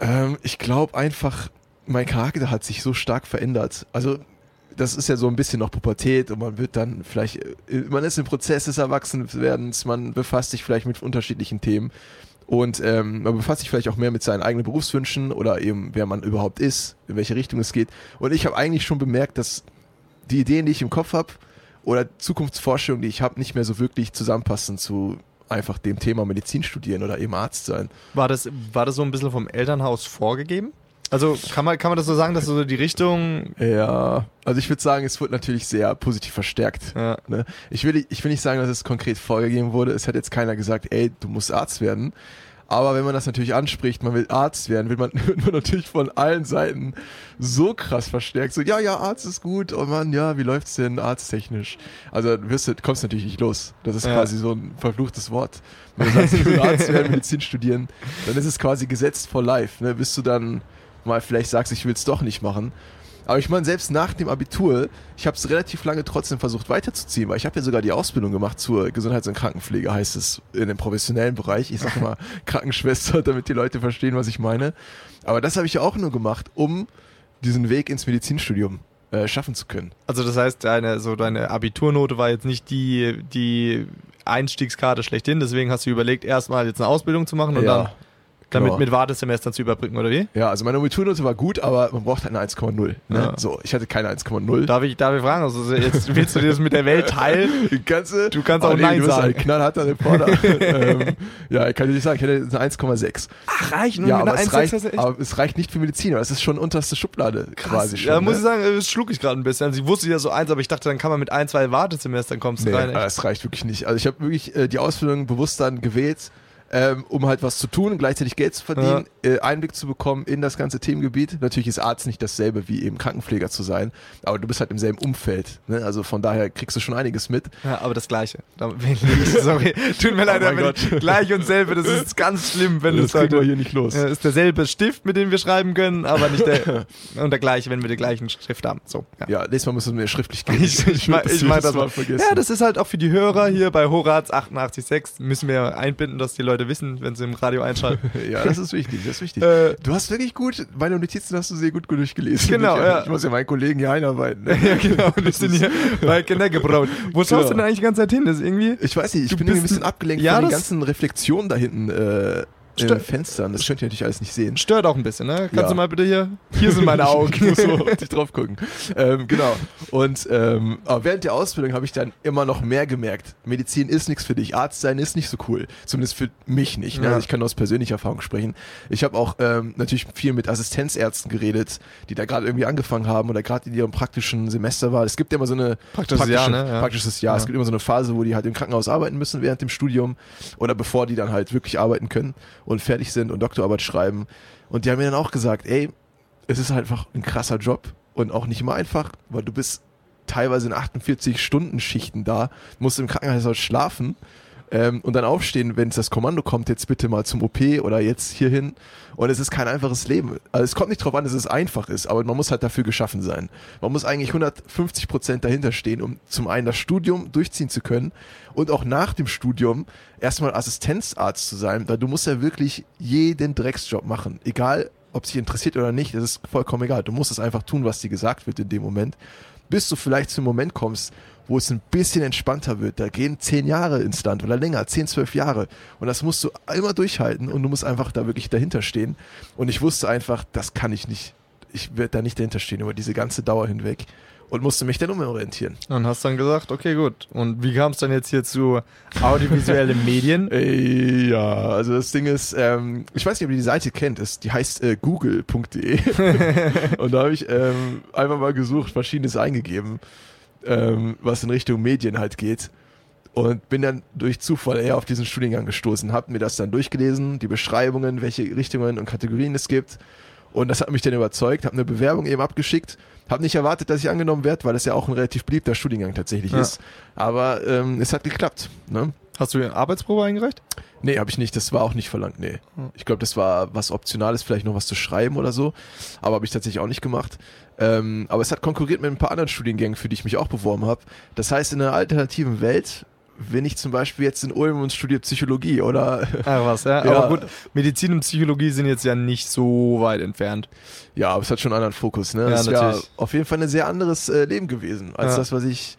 ähm, ich glaube einfach, mein Charakter hat sich so stark verändert. Also, das ist ja so ein bisschen noch Pubertät und man wird dann vielleicht, äh, man ist im Prozess des Erwachsenwerdens, man befasst sich vielleicht mit unterschiedlichen Themen und ähm, man befasst sich vielleicht auch mehr mit seinen eigenen Berufswünschen oder eben, wer man überhaupt ist, in welche Richtung es geht. Und ich habe eigentlich schon bemerkt, dass die Ideen, die ich im Kopf habe oder Zukunftsvorstellungen, die ich habe, nicht mehr so wirklich zusammenpassen zu einfach dem Thema Medizin studieren oder eben Arzt sein. war das, war das so ein bisschen vom Elternhaus vorgegeben? Also, kann man, kann man das so sagen, dass so die Richtung. Ja, also ich würde sagen, es wurde natürlich sehr positiv verstärkt. Ja. Ne? Ich, will, ich will nicht sagen, dass es konkret vorgegeben wurde. Es hat jetzt keiner gesagt, ey, du musst Arzt werden. Aber wenn man das natürlich anspricht, man will Arzt werden, wird man, wird man natürlich von allen Seiten so krass verstärkt. So, ja, ja, Arzt ist gut. Oh Mann, ja, wie läuft's denn arzttechnisch? Also wirst, du kommst natürlich nicht los. Das ist Ja. quasi so ein verfluchtes Wort. Wenn du sagst, ich will Arzt werden, Medizin studieren, dann ist es quasi gesetzt for life. Ne? Bis du dann mal vielleicht sagst, ich will es doch nicht machen. Aber ich meine, selbst nach dem Abitur, ich habe es relativ lange trotzdem versucht weiterzuziehen, weil ich habe ja sogar die Ausbildung gemacht zur Gesundheits- und Krankenpflege, heißt es in dem professionellen Bereich. Ich sage mal Krankenschwester, damit die Leute verstehen, was ich meine. Aber das habe ich ja auch nur gemacht, um diesen Weg ins Medizinstudium äh, schaffen zu können. Also das heißt, deine, so deine Abiturnote war jetzt nicht die, die Einstiegskarte schlechthin, deswegen hast du überlegt, erstmal jetzt eine Ausbildung zu machen und Ja, dann damit genau. mit Wartesemestern zu überbrücken, oder wie? Ja, also meine Abiturnote war gut, aber man braucht halt eine 1,0. Ne? Ja. So, ich hatte keine 1,0. Darf ich, darf ich fragen? Also jetzt willst du dir das mit der Welt teilen? Kannst du, Du kannst Oh, auch Nein du bist sagen. Ein knallharter Reporter. ähm, ja, ich kann dir nicht sagen, ich hätte eine 1,6. Ach, reicht Ja, aber es, reicht, aber es reicht nicht für Mediziner. Das ist schon unterste Schublade quasi schon. ja, muss ne? ich sagen, das schlug ich gerade ein bisschen. Also ich wusste ja so eins, aber ich dachte, dann kann man mit ein, zwei Wartesemestern kommst du Nee, rein. aber es reicht wirklich nicht. Also ich habe wirklich äh, die Ausbildung bewusst dann gewählt, ähm, um halt was zu tun und gleichzeitig Geld zu verdienen, äh, Einblick zu bekommen in das ganze Themengebiet. Natürlich ist Arzt nicht dasselbe wie eben Krankenpfleger zu sein, aber du bist halt im selben Umfeld. Ne? Also von daher kriegst du schon einiges mit. Ja, aber das Gleiche. Ich, sorry, tut mir leid, Oh aber gleich und selbe, das ist ganz schlimm, wenn du das wir hier nicht los. Ja, ist derselbe Stift, mit dem wir schreiben können, aber nicht der und der gleiche, wenn wir den gleichen Stift haben. So. Ja. Ja, nächstes Mal müssen wir mir schriftlich geben. Ich, ich, mach, ich mach das mal. vergessen. Ja, das ist halt auch für die Hörer hier bei Horaz 88.6 müssen wir einbinden, dass die Leute wissen, wenn sie im Radio einschalten. ja, das ist wichtig, das ist wichtig. Äh, du hast wirklich gut, meine Notizen hast du sehr gut durchgelesen. Genau, ich, ja. Ich muss ja meinen Kollegen hier einarbeiten. Ne? ja, genau, wir sind hier bei Geneckebraut. Wo schaust Genau. du denn eigentlich die ganze Zeit hin? Das ist irgendwie. Ich weiß nicht, ich bin ein bisschen abgelenkt Ja, von den ganzen Reflexionen da hinten äh, in Stö- den Fenstern. Das könnt ihr natürlich alles nicht sehen. Stört auch ein bisschen, ne? Kannst Ja. du mal bitte hier? Hier sind meine Augen. Ich muss so dich drauf gucken. Ähm, genau. Und ähm, aber während der Ausbildung habe ich dann immer noch mehr gemerkt. Medizin ist nichts für dich. Arzt sein ist nicht so cool. Zumindest für mich nicht. Ne? Ja. Also ich kann nur aus persönlicher Erfahrung sprechen. Ich habe auch ähm, natürlich viel mit Assistenzärzten geredet, die da gerade irgendwie angefangen haben oder gerade in ihrem praktischen Semester war. Es gibt ja immer so eine Praktisches Jahr, ne? Ja. praktisches Jahr. Es gibt immer so eine Phase, wo die halt im Krankenhaus arbeiten müssen während dem Studium oder bevor die dann halt wirklich arbeiten können und fertig sind und Doktorarbeit schreiben. Und die haben mir dann auch gesagt, ey, es ist halt einfach ein krasser Job und auch nicht immer einfach, weil du bist teilweise in 48-Stunden-Schichten da, musst im Krankenhaus halt schlafen ähm, und dann aufstehen, wenn das Kommando kommt, jetzt bitte mal zum OP oder jetzt hierhin. Und es ist kein einfaches Leben. Also es kommt nicht drauf an, dass es einfach ist, aber man muss halt dafür geschaffen sein. Man muss eigentlich 150 Prozent dahinter stehen, um zum einen das Studium durchziehen zu können und auch nach dem Studium erstmal Assistenzarzt zu sein, weil du musst ja wirklich jeden Drecksjob machen. Egal, ob es dich interessiert oder nicht, das ist vollkommen egal. Du musst es einfach tun, was dir gesagt wird in dem Moment, bis du vielleicht zum Moment kommst, wo es ein bisschen entspannter wird. Da gehen zehn Jahre ins Land oder länger, zehn, zwölf Jahre. Und das musst du immer durchhalten und du musst einfach da wirklich dahinter stehen. Und ich wusste einfach, das kann ich nicht. Ich werde da nicht dahinter stehen über diese ganze Dauer hinweg und musste mich dann umorientieren. Und hast dann gesagt, okay, gut. Und wie kam es dann jetzt hier zu audiovisuellen Medien? Ey, ja, also das Ding ist, ähm, ich weiß nicht, ob ihr die Seite kennt, ist, die heißt äh, google.de und da habe ich ähm, einfach mal gesucht, verschiedenes eingegeben, ähm, was in Richtung Medien halt geht und bin dann durch Zufall eher auf diesen Studiengang gestoßen, habe mir das dann durchgelesen, die Beschreibungen, welche Richtungen und Kategorien es gibt und das hat mich dann überzeugt, habe eine Bewerbung eben abgeschickt, habe nicht erwartet, dass ich angenommen werde, weil das ja auch ein relativ beliebter Studiengang tatsächlich Ja. ist, aber ähm, es hat geklappt, ne? Hast du eine Arbeitsprobe eingereicht? Nee, habe ich nicht. Das war auch nicht verlangt. Nee. Hm. Ich glaube, das war was Optionales, vielleicht noch was zu schreiben oder so. Aber habe ich tatsächlich auch nicht gemacht. Ähm, aber es hat konkurriert mit ein paar anderen Studiengängen, für die ich mich auch beworben habe. Das heißt, in einer alternativen Welt, wenn ich zum Beispiel jetzt in Ulm und studiere Psychologie oder Ach was, ja. Ja. Aber gut, Medizin und Psychologie sind jetzt ja nicht so weit entfernt. ja, aber es hat schon einen anderen Fokus. Ne? Ja, wäre natürlich. auf jeden Fall ein sehr anderes äh, Leben gewesen als Ja. das, was ich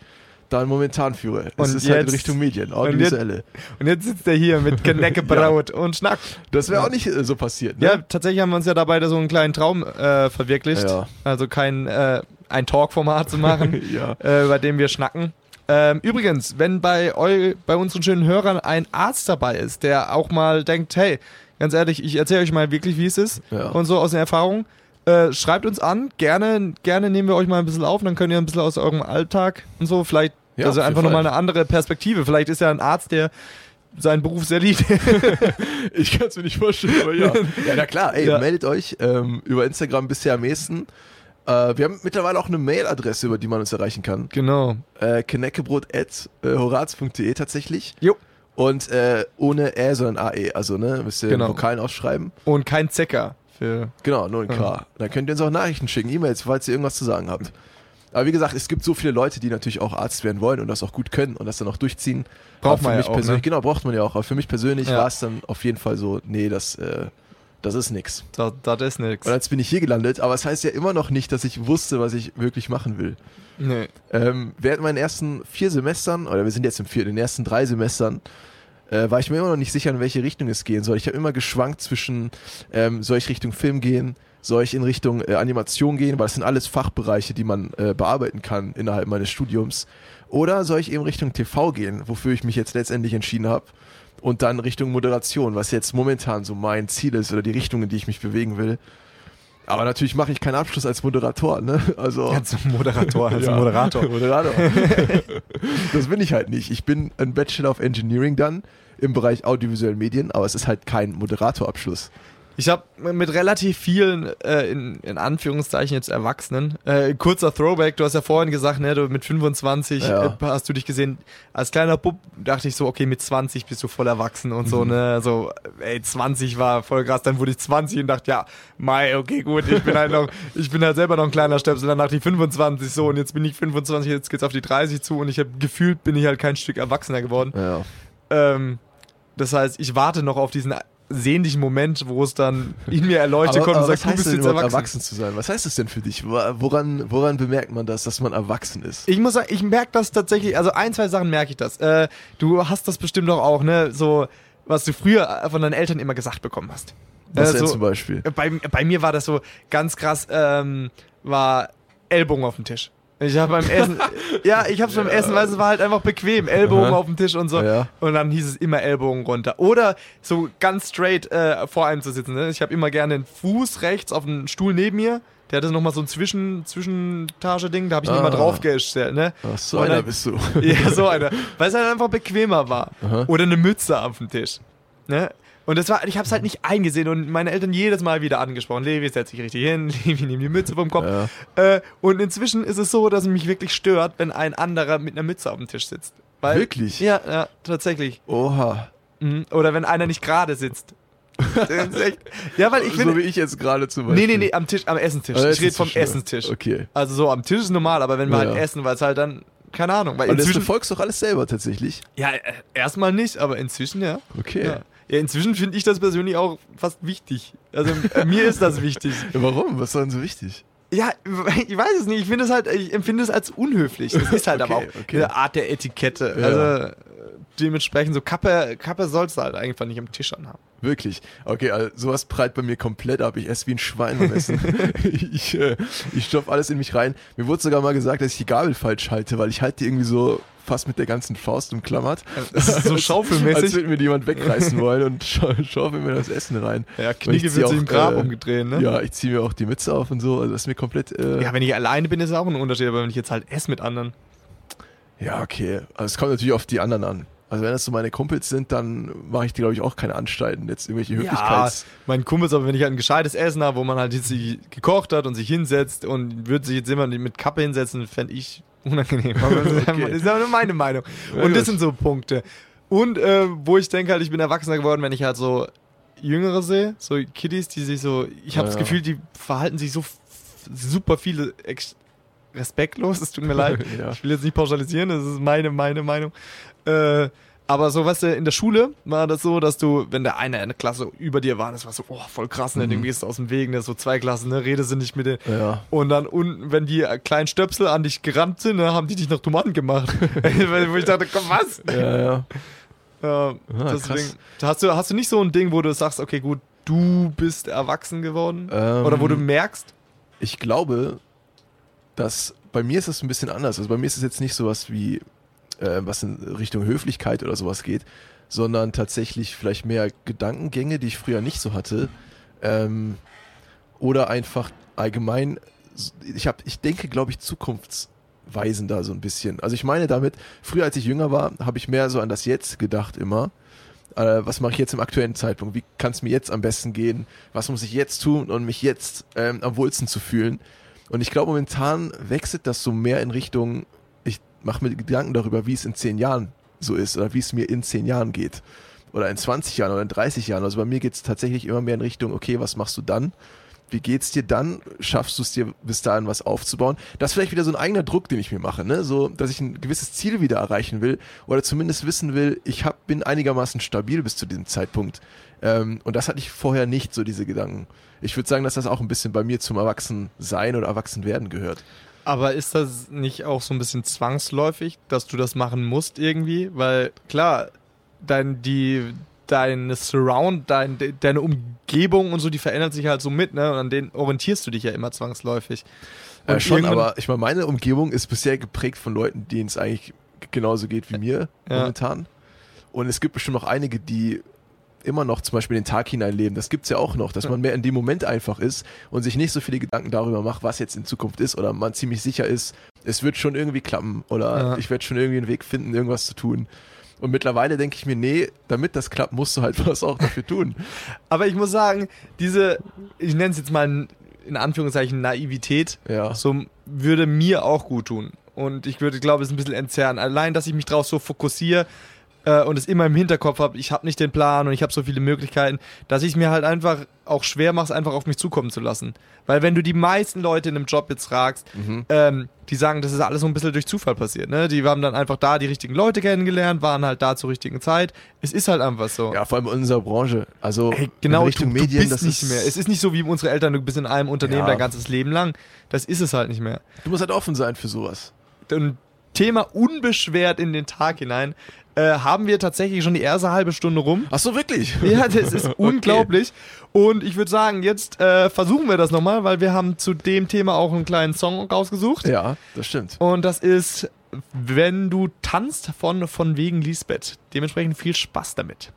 da momentan führe. Und es ist halt in jetzt- Richtung Medien, jetzt- audiovisuelle. Und jetzt sitzt er hier mit Geneckebraut und schnackt. Das wäre auch nicht äh, so passiert. Ne? Ja, tatsächlich haben wir uns ja dabei so einen kleinen Traum äh, verwirklicht. Ja. Also kein äh, ein Talk-Format zu machen, ja. äh, bei dem wir schnacken. Ähm, übrigens, wenn bei, eu, bei unseren schönen Hörern ein Arzt dabei ist, der auch mal denkt, hey, ganz ehrlich, ich erzähle euch mal wirklich, wie es ist Ja. und so aus der Erfahrung, äh, schreibt uns an, gerne, gerne nehmen wir euch mal ein bisschen auf, dann könnt ihr ein bisschen aus eurem Alltag und so, vielleicht, Ja, also einfach nochmal eine andere Perspektive. Vielleicht ist ja ein Arzt, der seinen Beruf sehr liebt. Ich kann es mir nicht vorstellen, aber ja. ja, na klar, ey, Ja. meldet euch ähm, über Instagram bisher am ehesten. Äh, wir haben mittlerweile auch eine Mailadresse, über die man uns erreichen kann. genau. Äh, kneckebrot.horaz.de tatsächlich. Jo. Und äh, ohne Ä, sondern AE. Also, ne, müsst ihr Genau. Vokalen ausschreiben. Und kein Zecker. Für Genau, nur ein K. Ja. Dann könnt ihr uns auch Nachrichten schicken, E-Mails, falls ihr irgendwas zu sagen habt. Aber wie gesagt, es gibt so viele Leute, die natürlich auch Arzt werden wollen und das auch gut können und das dann auch durchziehen. Braucht man ja auch, ne? Genau, braucht man ja auch. Aber für mich persönlich Ja. war es dann auf jeden Fall so, nee, das, äh, das ist nix. Das, das ist nix. Und jetzt bin ich hier gelandet, aber es das heißt ja immer noch nicht, dass ich wusste, was ich wirklich machen will. Nee. Ähm, während meinen ersten vier Semestern, oder wir sind jetzt im vierten, in den ersten drei Semestern, äh, war ich mir immer noch nicht sicher, in welche Richtung es gehen soll. Ich habe immer geschwankt zwischen, ähm, soll ich Richtung Film gehen, soll ich in Richtung äh, Animation gehen, weil das sind alles Fachbereiche, die man äh, bearbeiten kann innerhalb meines Studiums. Oder soll ich eben Richtung TV gehen, wofür ich mich jetzt letztendlich entschieden habe. Und dann Richtung Moderation, was jetzt momentan so mein Ziel ist oder die Richtung, in die ich mich bewegen will. Aber natürlich mache ich keinen Abschluss als Moderator, ne? Also Als Moderator, als Ja. Moderator. Moderator. das bin ich halt nicht. Ich bin ein Bachelor of Engineering dann im Bereich audiovisuellen Medien, aber es ist halt kein Moderatorabschluss. Ich habe mit relativ vielen, äh, in, in Anführungszeichen jetzt Erwachsenen, äh, kurzer Throwback, du hast ja vorhin gesagt, ne, du mit 25 Ja. äh, hast du dich gesehen. Als kleiner Bub dachte ich so, okay, mit 20 bist du voll erwachsen und Mhm. so, ne, so, ey, 20 war voll krass, dann wurde ich 20 und dachte, ja, Mai, okay, gut, ich bin halt noch, ich bin halt selber noch ein kleiner Stöpsel, dann dachte ich 25 so und jetzt bin ich 25, jetzt geht's auf die 30 zu und ich habe gefühlt, bin ich halt kein Stück erwachsener geworden. Ja. Ähm, das heißt, ich warte noch auf diesen sehnlichen Moment, wo es dann in mir erleuchtet kommt und sagt, du bist denn jetzt erwachsen. erwachsen zu sein? Was heißt es denn für dich? Wo- Woran, woran bemerkt man das, dass man erwachsen ist? Ich muss sagen, ich merke das tatsächlich, also ein, zwei Sachen merke ich das. Äh, du hast das bestimmt doch auch, ne, so, was du früher von deinen Eltern immer gesagt bekommen hast. Was Äh, denn so, zum Beispiel? bei, bei mir war das so ganz krass, ähm, war Ellbogen auf dem Tisch. Ich habe beim Essen, ja, ich habe beim Essen, weil es war halt einfach bequem, Ellbogen Aha. auf dem Tisch und so. Ja. Und dann hieß es immer Ellbogen runter. Oder so ganz straight äh, vor einem zu sitzen. Ne? Ich habe immer gerne den Fuß rechts auf den Stuhl neben mir. Der hatte nochmal so ein Zwischen, Zwischentage-Ding, da habe ich Ah. immer draufgestellt, ne? Ach, so Und einer dann- bist du. Ja, so einer. Weil es halt einfach bequemer war. Aha. Oder eine Mütze auf dem Tisch. Ne? Und das war, ich habe es halt nicht eingesehen und meine Eltern jedes Mal wieder angesprochen. Levi, setz dich richtig hin, Levi, nimm die Mütze vom Kopf. Ja. Äh, und inzwischen ist es so, dass es mich wirklich stört, wenn ein anderer mit einer Mütze auf dem Tisch sitzt. Weil, Wirklich? Ja, ja, tatsächlich. Oha. Mhm. Oder wenn einer nicht gerade sitzt. Echt, ja, weil ich so finde. wie ich jetzt gerade zum nee, Beispiel. nee, nee, am Tisch, am Essenstisch. Ah, ich rede vom Essenstisch. Okay. Also so am Tisch ist normal, aber wenn wir Ja. halt essen, weil es halt dann, keine Ahnung, weil Und das, du inzwischen. folgst doch alles selber tatsächlich. Ja, äh, erstmal nicht, aber inzwischen ja. Okay. Ja, ja inzwischen finde ich das persönlich auch fast wichtig. Also äh, mir ist das wichtig. Ja, warum? Was ist denn so wichtig? Ja, ich weiß es nicht. Ich finde es halt, ich empfinde es als unhöflich. Das ist halt aber auch Okay, okay. eine Art der Etikette. Ja. Also äh, dementsprechend so Kappe, Kappe sollst du halt einfach nicht am Tisch anhaben. Wirklich. Okay, also sowas prallt bei mir komplett ab. Ich esse wie ein Schwein beim Essen. ich äh, ich stopfe alles in mich rein. Mir wurde sogar mal gesagt, dass ich die Gabel falsch halte, weil ich halte die irgendwie so fast mit der ganzen Faust umklammert. Das ist so Als schaufelmäßig. würde mir jemand wegreißen wollen und scha schaufeln mir das Essen rein. Ja, zieh wird sich im Grab äh, umgedreht, ne? Ja, ich ziehe mir auch die Mütze auf und so. Also das ist mir komplett. Äh, Ja, wenn ich alleine bin, ist es auch ein Unterschied, aber wenn ich jetzt halt esse mit anderen. Ja, okay. Also es kommt natürlich auf die anderen an. Also wenn das so meine Kumpels sind, dann mache ich die, glaube ich, auch keine Anstalten, jetzt irgendwelche Ja, Höflichkeits... mein Kumpels, aber wenn ich halt ein gescheites Essen habe, wo man halt jetzt sich gekocht hat und sich hinsetzt und würde sich jetzt jemand mit Kappe hinsetzen, fände ich unangenehm. Aber das ist einfach- das ist aber nur meine Meinung. Und das sind so Punkte. Und äh, wo ich denke halt, ich bin erwachsener geworden, wenn ich halt so Jüngere sehe, so Kiddies, die sich so, ich habe Ja, das. Gefühl, die verhalten sich so super viele respektlos, es tut mir leid. Ja. Ich will jetzt nicht pauschalisieren, das ist meine, meine Meinung. Äh, aber so, weißt du, in der Schule war das so, dass du, wenn der eine in der Klasse über dir war, das war so, oh, voll krass, ne, Mhm. dem gehst du aus dem Weg, ne, so zwei Klassen, ne, redest du nicht mit denen. Ja. Und dann unten, wenn die äh, kleinen Stöpsel an dich gerannt sind, ne, haben die dich noch Tomaten gemacht. Wo ich dachte, komm, was? Ja, ja. Ja, Ah, deswegen, hast du, hast du nicht so ein Ding, wo du sagst, okay, gut, du bist erwachsen geworden? Ähm, Oder wo du merkst, Ich glaube, dass bei mir ist es ein bisschen anders. Also bei mir ist es jetzt nicht sowas wie, äh, was in Richtung Höflichkeit oder sowas geht, sondern tatsächlich vielleicht mehr Gedankengänge, die ich früher nicht so hatte. Ähm, oder einfach allgemein, ich, hab, ich denke, glaube ich, zukunftsweisender so ein bisschen. Also ich meine damit, früher als ich jünger war, habe ich mehr so an das Jetzt gedacht immer. Äh, was mache ich jetzt im aktuellen Zeitpunkt? Wie kann es mir jetzt am besten gehen? Was muss ich jetzt tun, um mich jetzt ähm, am wohlsten zu fühlen? Und ich glaube, momentan wechselt das so mehr in Richtung, ich mache mir Gedanken darüber, wie es in zehn Jahren so ist oder wie es mir in zehn Jahren geht. Oder in 20 Jahren oder in 30 Jahren. Also bei mir geht es tatsächlich immer mehr in Richtung, okay, was machst du dann? wie geht's dir dann? Schaffst du es dir bis dahin was aufzubauen? Das ist vielleicht wieder so ein eigener Druck, den ich mir mache, ne? So, dass ich ein gewisses Ziel wieder erreichen will oder zumindest wissen will, ich hab, bin einigermaßen stabil bis zu diesem Zeitpunkt. Ähm, und das hatte ich vorher nicht, so diese Gedanken. Ich würde sagen, dass das auch ein bisschen bei mir zum Erwachsensein oder Erwachsenwerden gehört. Aber ist das nicht auch so ein bisschen zwangsläufig, dass du das machen musst irgendwie? Weil klar, dein, die, deine Surround, dein, deine Umgebung und so, die verändert sich halt so mit, ne? Und an denen orientierst du dich ja immer zwangsläufig. Äh, schon, aber ich meine, meine Umgebung ist bisher geprägt von Leuten, denen es eigentlich genauso geht wie mir Ja. momentan. Und es gibt bestimmt noch einige, die immer noch zum Beispiel den Tag hineinleben. Das gibt's ja auch noch, dass man mehr in dem Moment einfach ist und sich nicht so viele Gedanken darüber macht, was jetzt in Zukunft ist oder man ziemlich sicher ist, es wird schon irgendwie klappen oder Ja. ich werde schon irgendwie einen Weg finden, irgendwas zu tun. Und mittlerweile denke ich mir, nee, damit das klappt, musst du halt was auch dafür tun. Aber ich muss sagen, diese, ich nenne es jetzt mal in Anführungszeichen Naivität, Ja. so würde mir auch gut tun. Und ich würde, glaube ich, es ein bisschen entzerren. Allein, dass ich mich drauf so fokussiere äh, und es immer im Hinterkopf habe, ich habe nicht den Plan und ich habe so viele Möglichkeiten, dass ich es mir halt einfach auch schwer mache, es einfach auf mich zukommen zu lassen. Weil wenn du die meisten Leute in einem Job jetzt fragst, Mhm. ähm, die sagen, das ist alles so ein bisschen durch Zufall passiert. Ne? Die haben dann einfach da die richtigen Leute kennengelernt, waren halt da zur richtigen Zeit. Es ist halt einfach so. Ja, vor allem in unserer Branche. Also Ey, genau, in Richtung du, Medien, du bist das nicht ist, mehr. Es ist nicht so wie unsere Eltern, du bist in einem Unternehmen Ja. dein ganzes Leben lang. Das ist es halt nicht mehr. du musst halt offen sein für sowas. Und Thema unbeschwert in den Tag hinein äh, haben wir tatsächlich schon die erste halbe Stunde rum. Ach so, wirklich? Ja, das ist unglaublich. Und ich würde sagen, jetzt äh, versuchen wir das nochmal, weil wir haben zu dem Thema auch einen kleinen Song rausgesucht. Ja, das stimmt. Und das ist Wenn du tanzt von, von wegen Lisbeth. Dementsprechend viel Spaß damit.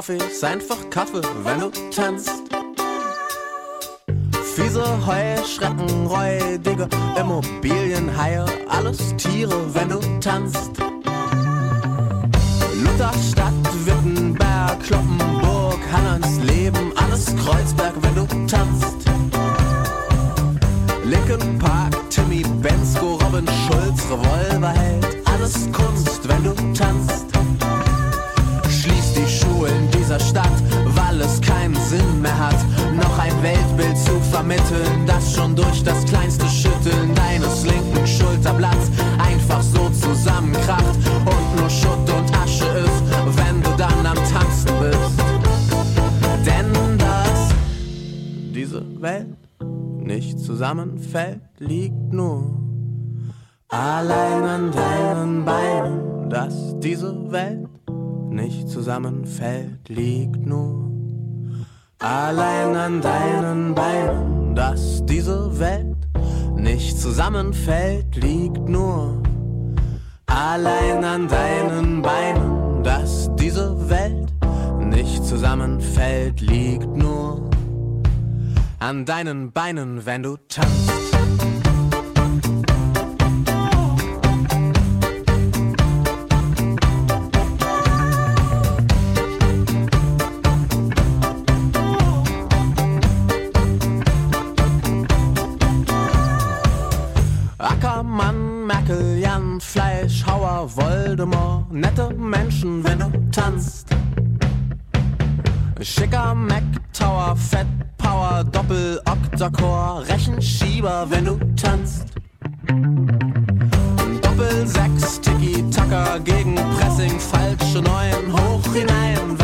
Coffee, ist einfach Kaffee, wenn du tanzt. Fiese Heuschrecken, räudige Immobilienhaie, alles Tiere, wenn du tanzt. Lutherstadt, Wittenberg, Kloppenburg, Hannans Leben, alles Kreuzberg, wenn du tanzt. Linkin Park, Timmy Bensko, Robin Schulz, Revolverheld, alles Kunst, wenn du tanzt. Stadt, weil es keinen Sinn mehr hat, noch ein Weltbild zu vermitteln, das schon durch das kleinste Schütteln deines linken Schulterblatts einfach so zusammenkracht und nur Schutt und Asche ist, wenn du dann am Tanzen bist. Denn dass diese Welt nicht zusammenfällt, liegt nur allein an deinen Beinen. Dass diese Welt nicht zusammenfällt, liegt nur allein an deinen Beinen. Dass diese Welt nicht zusammenfällt, liegt nur allein an deinen Beinen. Dass diese Welt nicht zusammenfällt, liegt nur an deinen Beinen, wenn du tanzt. Merkel, Jan, Fleischhauer, Voldemort, nette Menschen, wenn du tanzt. Schicker Mac Tower, Fett Power, Doppel Octacore, Rechenschieber, wenn du tanzt. Doppel sechs Tiki Tacker gegen Pressing, falsche Neun, hoch hinein,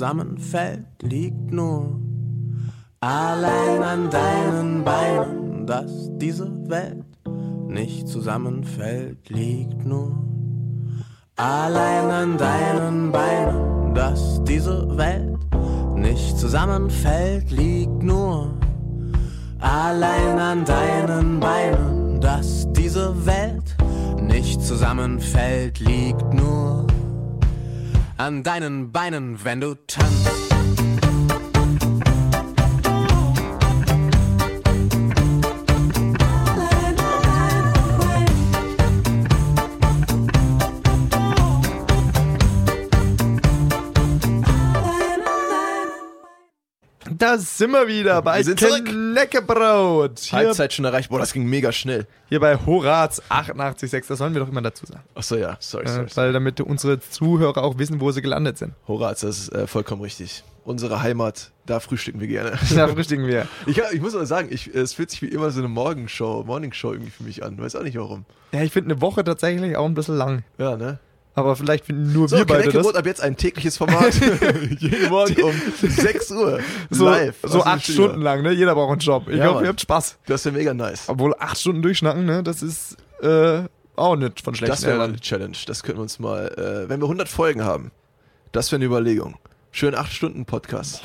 zusammenfällt, liegt nur Allein an deinen Beinen, dass diese Welt nicht zusammenfällt, liegt nur. Allein an deinen Beinen, dass diese Welt nicht zusammenfällt, liegt nur. Allein an deinen Beinen, dass diese Welt nicht zusammenfällt, liegt nur an deinen Beinen, wenn du tanzt. Da sind wir wieder bei. Hier, Halbzeit schon erreicht. Boah, das ging mega schnell. hier bei Horaz 88.6. Das sollen wir doch immer dazu sagen. Achso, ja, sorry, sorry. Äh, weil damit unsere Zuhörer auch wissen, wo sie gelandet sind. Horaz, das ist äh, vollkommen richtig. Unsere Heimat, da frühstücken wir gerne. Da frühstücken wir. Ich, ich muss aber sagen, ich, es fühlt sich wie immer so eine Morgenshow, Morningshow irgendwie für mich an. Weiß auch nicht warum. Ja, ich finde eine Woche tatsächlich auch ein bisschen lang. Ja, ne? Aber vielleicht finden nur So, wir beide das. Ab jetzt ein tägliches Format. Jeden Morgen um 6 Uhr. So, live. so acht. Stunden lang, ne? Jeder braucht einen Job. Ich Ja, hoffe, Mann. ihr habt Spaß. Das wäre mega nice. Obwohl acht Stunden durchschnacken, ne? Das ist äh, auch nicht von schlechten Das wäre mal eine Challenge. Das könnten wir uns mal, äh, wenn wir 100 Folgen haben, das wäre eine Überlegung. Schön 8 Stunden Podcast.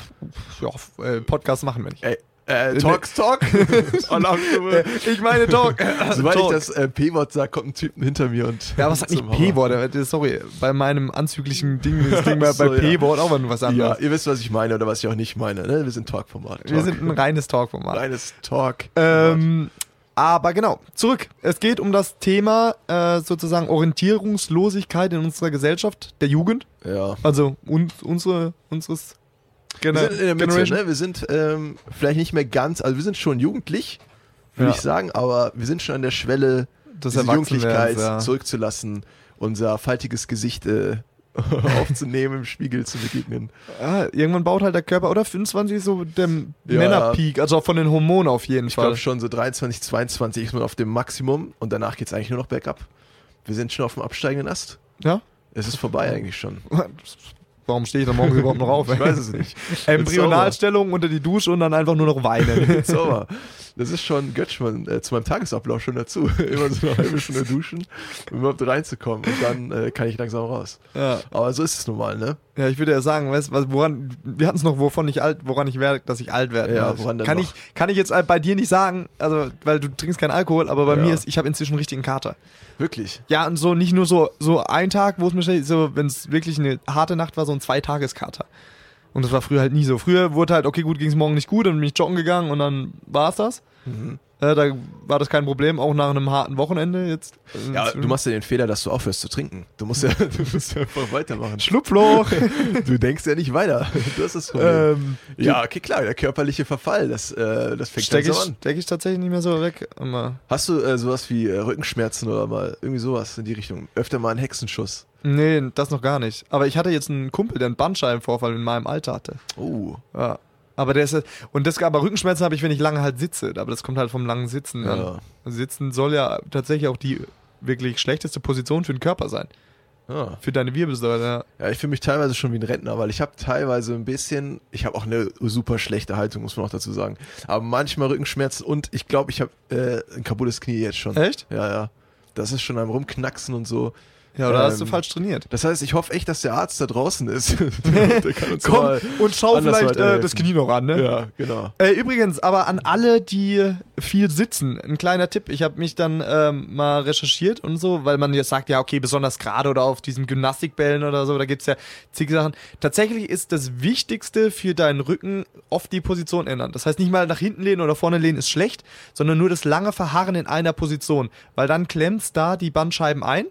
Ja, äh, Podcast machen wir nicht. Ey, äh, Talks Talk. Äh, ich meine Talk. Sobald ich Talk. das äh, P-Wort sage, kommt ein Typ hinter mir und. Ja, was sagt nicht. P-Wort? Äh, Sorry, bei meinem anzüglichen Ding, das Ding so, bei ja. P-Wort auch mal nur was Ja, anderes. ihr wisst, was ich meine oder was ich auch nicht meine. Ne? Wir sind Talk-Format. Wir sind ein reines Talk-Format. reines Talk. Ähm, aber genau, zurück. Es geht um das Thema äh, sozusagen Orientierungslosigkeit in unserer Gesellschaft, der Jugend. ja. Also uns, unsere, unseres Wir Gener sind in der Mitte, Generation. ne? Wir sind ähm, vielleicht nicht mehr ganz, also wir sind schon jugendlich, würde Ja. ich sagen, aber wir sind schon an der Schwelle, Das diese Jugendlichkeit ja. zurückzulassen, unser faltiges Gesicht äh, aufzunehmen, im Spiegel zu begegnen. Ja, irgendwann baut halt der Körper, oder 25 ist so der Ja. Männerpeak, also auch von den Hormonen auf jeden Ich Fall. glaube schon so 23, 22 ist man auf dem Maximum und danach geht es eigentlich nur noch bergab. Wir sind schon auf dem absteigenden Ast. Ja? Es ist vorbei eigentlich schon. Warum stehe ich da morgens überhaupt noch auf? Ich weiß es nicht. Embryonalstellung unter die Dusche und dann einfach nur noch weinen. Sauber. Das ist schon, schon äh, zu meinem Tagesablauf schon dazu. Immer so eine halbe Stunde duschen, um überhaupt reinzukommen. Und dann äh, kann ich langsam raus. ja. Aber so ist es nun mal, ne? ja, ich würde ja sagen, weißt, was, woran, wir hatten es noch, wovon ich alt, woran ich werde, dass ich alt werde. Ja, Also, woran denn kann noch? ich, kann ich jetzt bei dir nicht sagen, also, weil du trinkst keinen Alkohol, aber bei Ja. mir ist, ich habe inzwischen einen richtigen Kater. Wirklich. Ja, und so nicht nur so, so ein Tag, wo es mir so, wenn es wirklich eine harte Nacht war, so ein Zweitageskater. Und das war früher halt nie so. Früher wurde halt, okay, gut, ging es morgen nicht gut, dann bin ich joggen gegangen und dann war es das. Mhm. Äh, da war das kein Problem, auch nach einem harten Wochenende jetzt. äh, Ja, du machst ja den Fehler, dass du aufhörst zu trinken. Du musst ja, du musst ja einfach weitermachen. Schlupfloch. Du denkst ja nicht weiter. Das ist ähm, ja, okay, klar, der körperliche Verfall, das, äh, das fängt stecke ich, so an. steck ich tatsächlich nicht mehr so weg. Immer. Hast du äh, sowas wie äh, Rückenschmerzen oder mal irgendwie sowas in die Richtung? Öfter mal einen Hexenschuss. Nee, das noch gar nicht. Aber ich hatte jetzt einen Kumpel, der einen Bandscheibenvorfall in meinem Alter hatte. Oh. Ja. Aber der ist und das aber Rückenschmerzen habe ich, wenn ich lange halt sitze. Aber das kommt halt vom langen Sitzen. Ja. Sitzen soll ja tatsächlich auch die wirklich schlechteste Position für den Körper sein. Ja. Für deine Wirbelsäule. Ja, ich fühle mich teilweise schon wie ein Rentner, weil ich habe teilweise ein bisschen, ich habe auch eine super schlechte Haltung, muss man auch dazu sagen. Aber manchmal Rückenschmerzen und ich glaube, ich habe äh, ein kaputtes Knie jetzt schon. Echt? Ja, ja. Das ist schon am Rumknacksen und so. Ja, oder hast du Ähm, falsch trainiert? Das heißt, ich hoffe echt, dass der Arzt da draußen ist. der kann uns Komm und schau vielleicht äh, das Knie noch an, ne? Ja, genau. Äh, übrigens, aber an alle, die viel sitzen, ein kleiner Tipp. Ich habe mich dann ähm, mal recherchiert und so, weil man jetzt sagt, ja, okay, besonders gerade oder auf diesen Gymnastikbällen oder so, da gibt's ja zig Sachen. Tatsächlich ist das Wichtigste für deinen Rücken oft die Position ändern. Das heißt, nicht mal nach hinten lehnen oder vorne lehnen ist schlecht, sondern nur das lange Verharren in einer Position, weil dann klemmt's da die Bandscheiben ein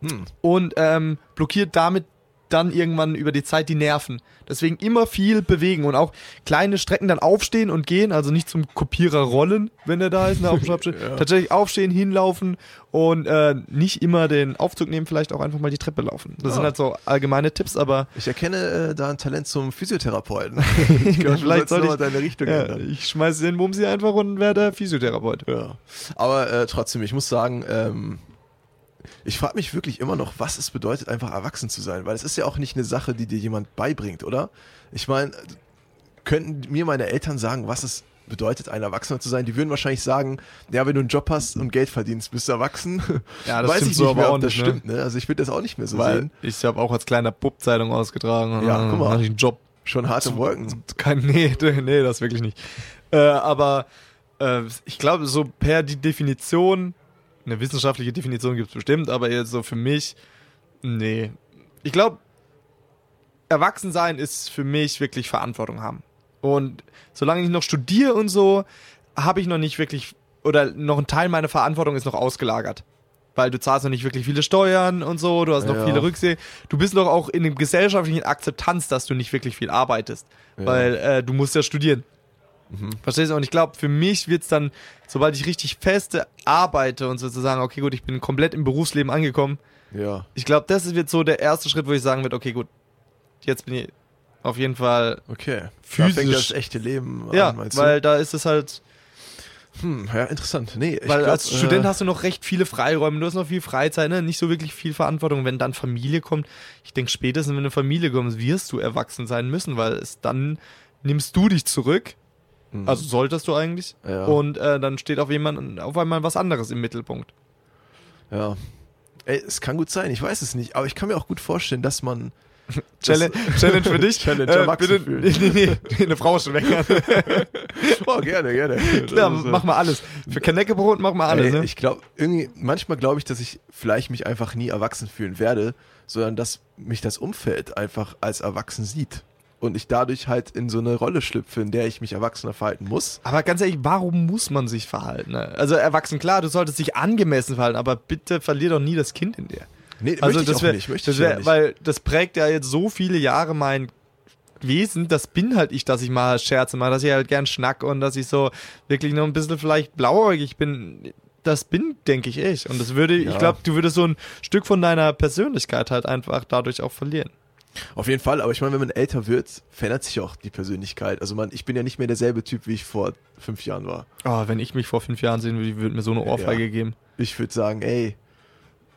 Hm. und ähm, blockiert damit dann irgendwann über die Zeit die Nerven. Deswegen immer viel bewegen und auch kleine Strecken dann aufstehen und gehen, also nicht zum Kopierer rollen, wenn er da ist, ne, auf dem Schreibtisch. Tatsächlich aufstehen, hinlaufen und äh, nicht immer den Aufzug nehmen, vielleicht auch einfach mal die Treppe laufen. Das sind Ja. halt so allgemeine Tipps, aber Ich erkenne äh, da ein Talent zum Physiotherapeuten. ich glaube, Vielleicht soll mal ich- deine Richtung ja, ändern. ich schmeiße den Bumsi einfach und werde Physiotherapeut. Ja. Aber äh, trotzdem, ich muss sagen, ähm, ich frage mich wirklich immer noch, was es bedeutet, einfach erwachsen zu sein. Weil es ist ja auch nicht eine Sache, die dir jemand beibringt, oder? Ich meine, könnten mir meine Eltern sagen, was es bedeutet, ein Erwachsener zu sein. Die würden wahrscheinlich sagen, ja, wenn du einen Job hast und Geld verdienst, bist du erwachsen. Ja, das Weiß stimmt ich so nicht aber mehr, auch ob das nicht, ne? stimmt. Ne? Also ich würde das auch nicht mehr so Weil sehen. ich habe auch als kleiner Bub Zeitung ausgetragen. und Ja, guck mal. hatte ich einen Job. Schon harte Wolken. Kein, nee, nee, das wirklich nicht. Äh, aber äh, ich glaube, so per die Definition, eine wissenschaftliche Definition gibt es bestimmt, aber jetzt so für mich, nee. Ich glaube, Erwachsensein ist für mich wirklich Verantwortung haben. Und solange ich noch studiere und so, habe ich noch nicht wirklich, oder noch ein Teil meiner Verantwortung ist noch ausgelagert. Weil du zahlst noch nicht wirklich viele Steuern und so, du hast noch Ja. viele Rücksehen. Du bist noch auch in dem gesellschaftlichen Akzeptanz, dass du nicht wirklich viel arbeitest. Ja. Weil äh, du musst ja studieren. Verstehst du? Und ich glaube, für mich wird es dann, sobald ich richtig feste arbeite und sozusagen, okay, gut, ich bin komplett im Berufsleben angekommen, Ja. ich glaube, das wird so der erste Schritt, wo ich sagen würde, okay, gut, jetzt bin ich auf jeden Fall, Okay. Da Physisch- fängt das echte Leben ja, an, weil da ist es halt? Hm, ja, interessant. Nee, ich weil glaub, als Student äh, hast du noch recht viele Freiräume, du hast noch viel Freizeit, ne? nicht so wirklich viel Verantwortung. Wenn dann Familie kommt, ich denke, spätestens wenn eine Familie kommt, wirst du erwachsen sein müssen, weil es dann nimmst du dich zurück, Mhm. also solltest du eigentlich, Ja. und äh, dann steht auf jemand, auf einmal was anderes im Mittelpunkt. Ja. Ey, es kann gut sein, ich weiß es nicht, aber ich kann mir auch gut vorstellen, dass man. Challenge, Challenge für dich. Challenge, äh, bitte, nee, nee, nee, eine Frau schon weg. Oh, gerne, gerne. Klar, ist, mach mal alles. Für Kaneckebrot mach mal alles, Ey, ne? Ich glaube, irgendwie, manchmal glaube ich, dass ich vielleicht mich einfach nie erwachsen fühlen werde, sondern dass mich das Umfeld einfach als erwachsen sieht. Und ich dadurch halt in so eine Rolle schlüpfe, in der ich mich erwachsener verhalten muss. Aber ganz ehrlich, warum muss man sich verhalten? Ne? Also erwachsen, klar, du solltest dich angemessen verhalten, aber bitte verlier doch nie das Kind in dir. Nee, Also möchte ich das auch wär, nicht. Möchte das ich wär, weil das prägt ja jetzt so viele Jahre mein Wesen, das bin halt ich, dass ich mal Scherze mache, dass ich halt gern schnack und dass ich so wirklich noch ein bisschen vielleicht blauäugig bin. Das bin, denke ich, ich. Und das würde, ich Ja. glaube, du würdest so ein Stück von deiner Persönlichkeit halt einfach dadurch auch verlieren. Auf jeden Fall, aber ich meine, wenn man älter wird, verändert sich auch die Persönlichkeit. Also man, ich bin ja nicht mehr derselbe Typ, wie ich vor fünf Jahren war. Oh, wenn ich mich vor fünf Jahren sehen würde, würde mir so eine Ohrfeige Ja. geben. Ich würde sagen, ey,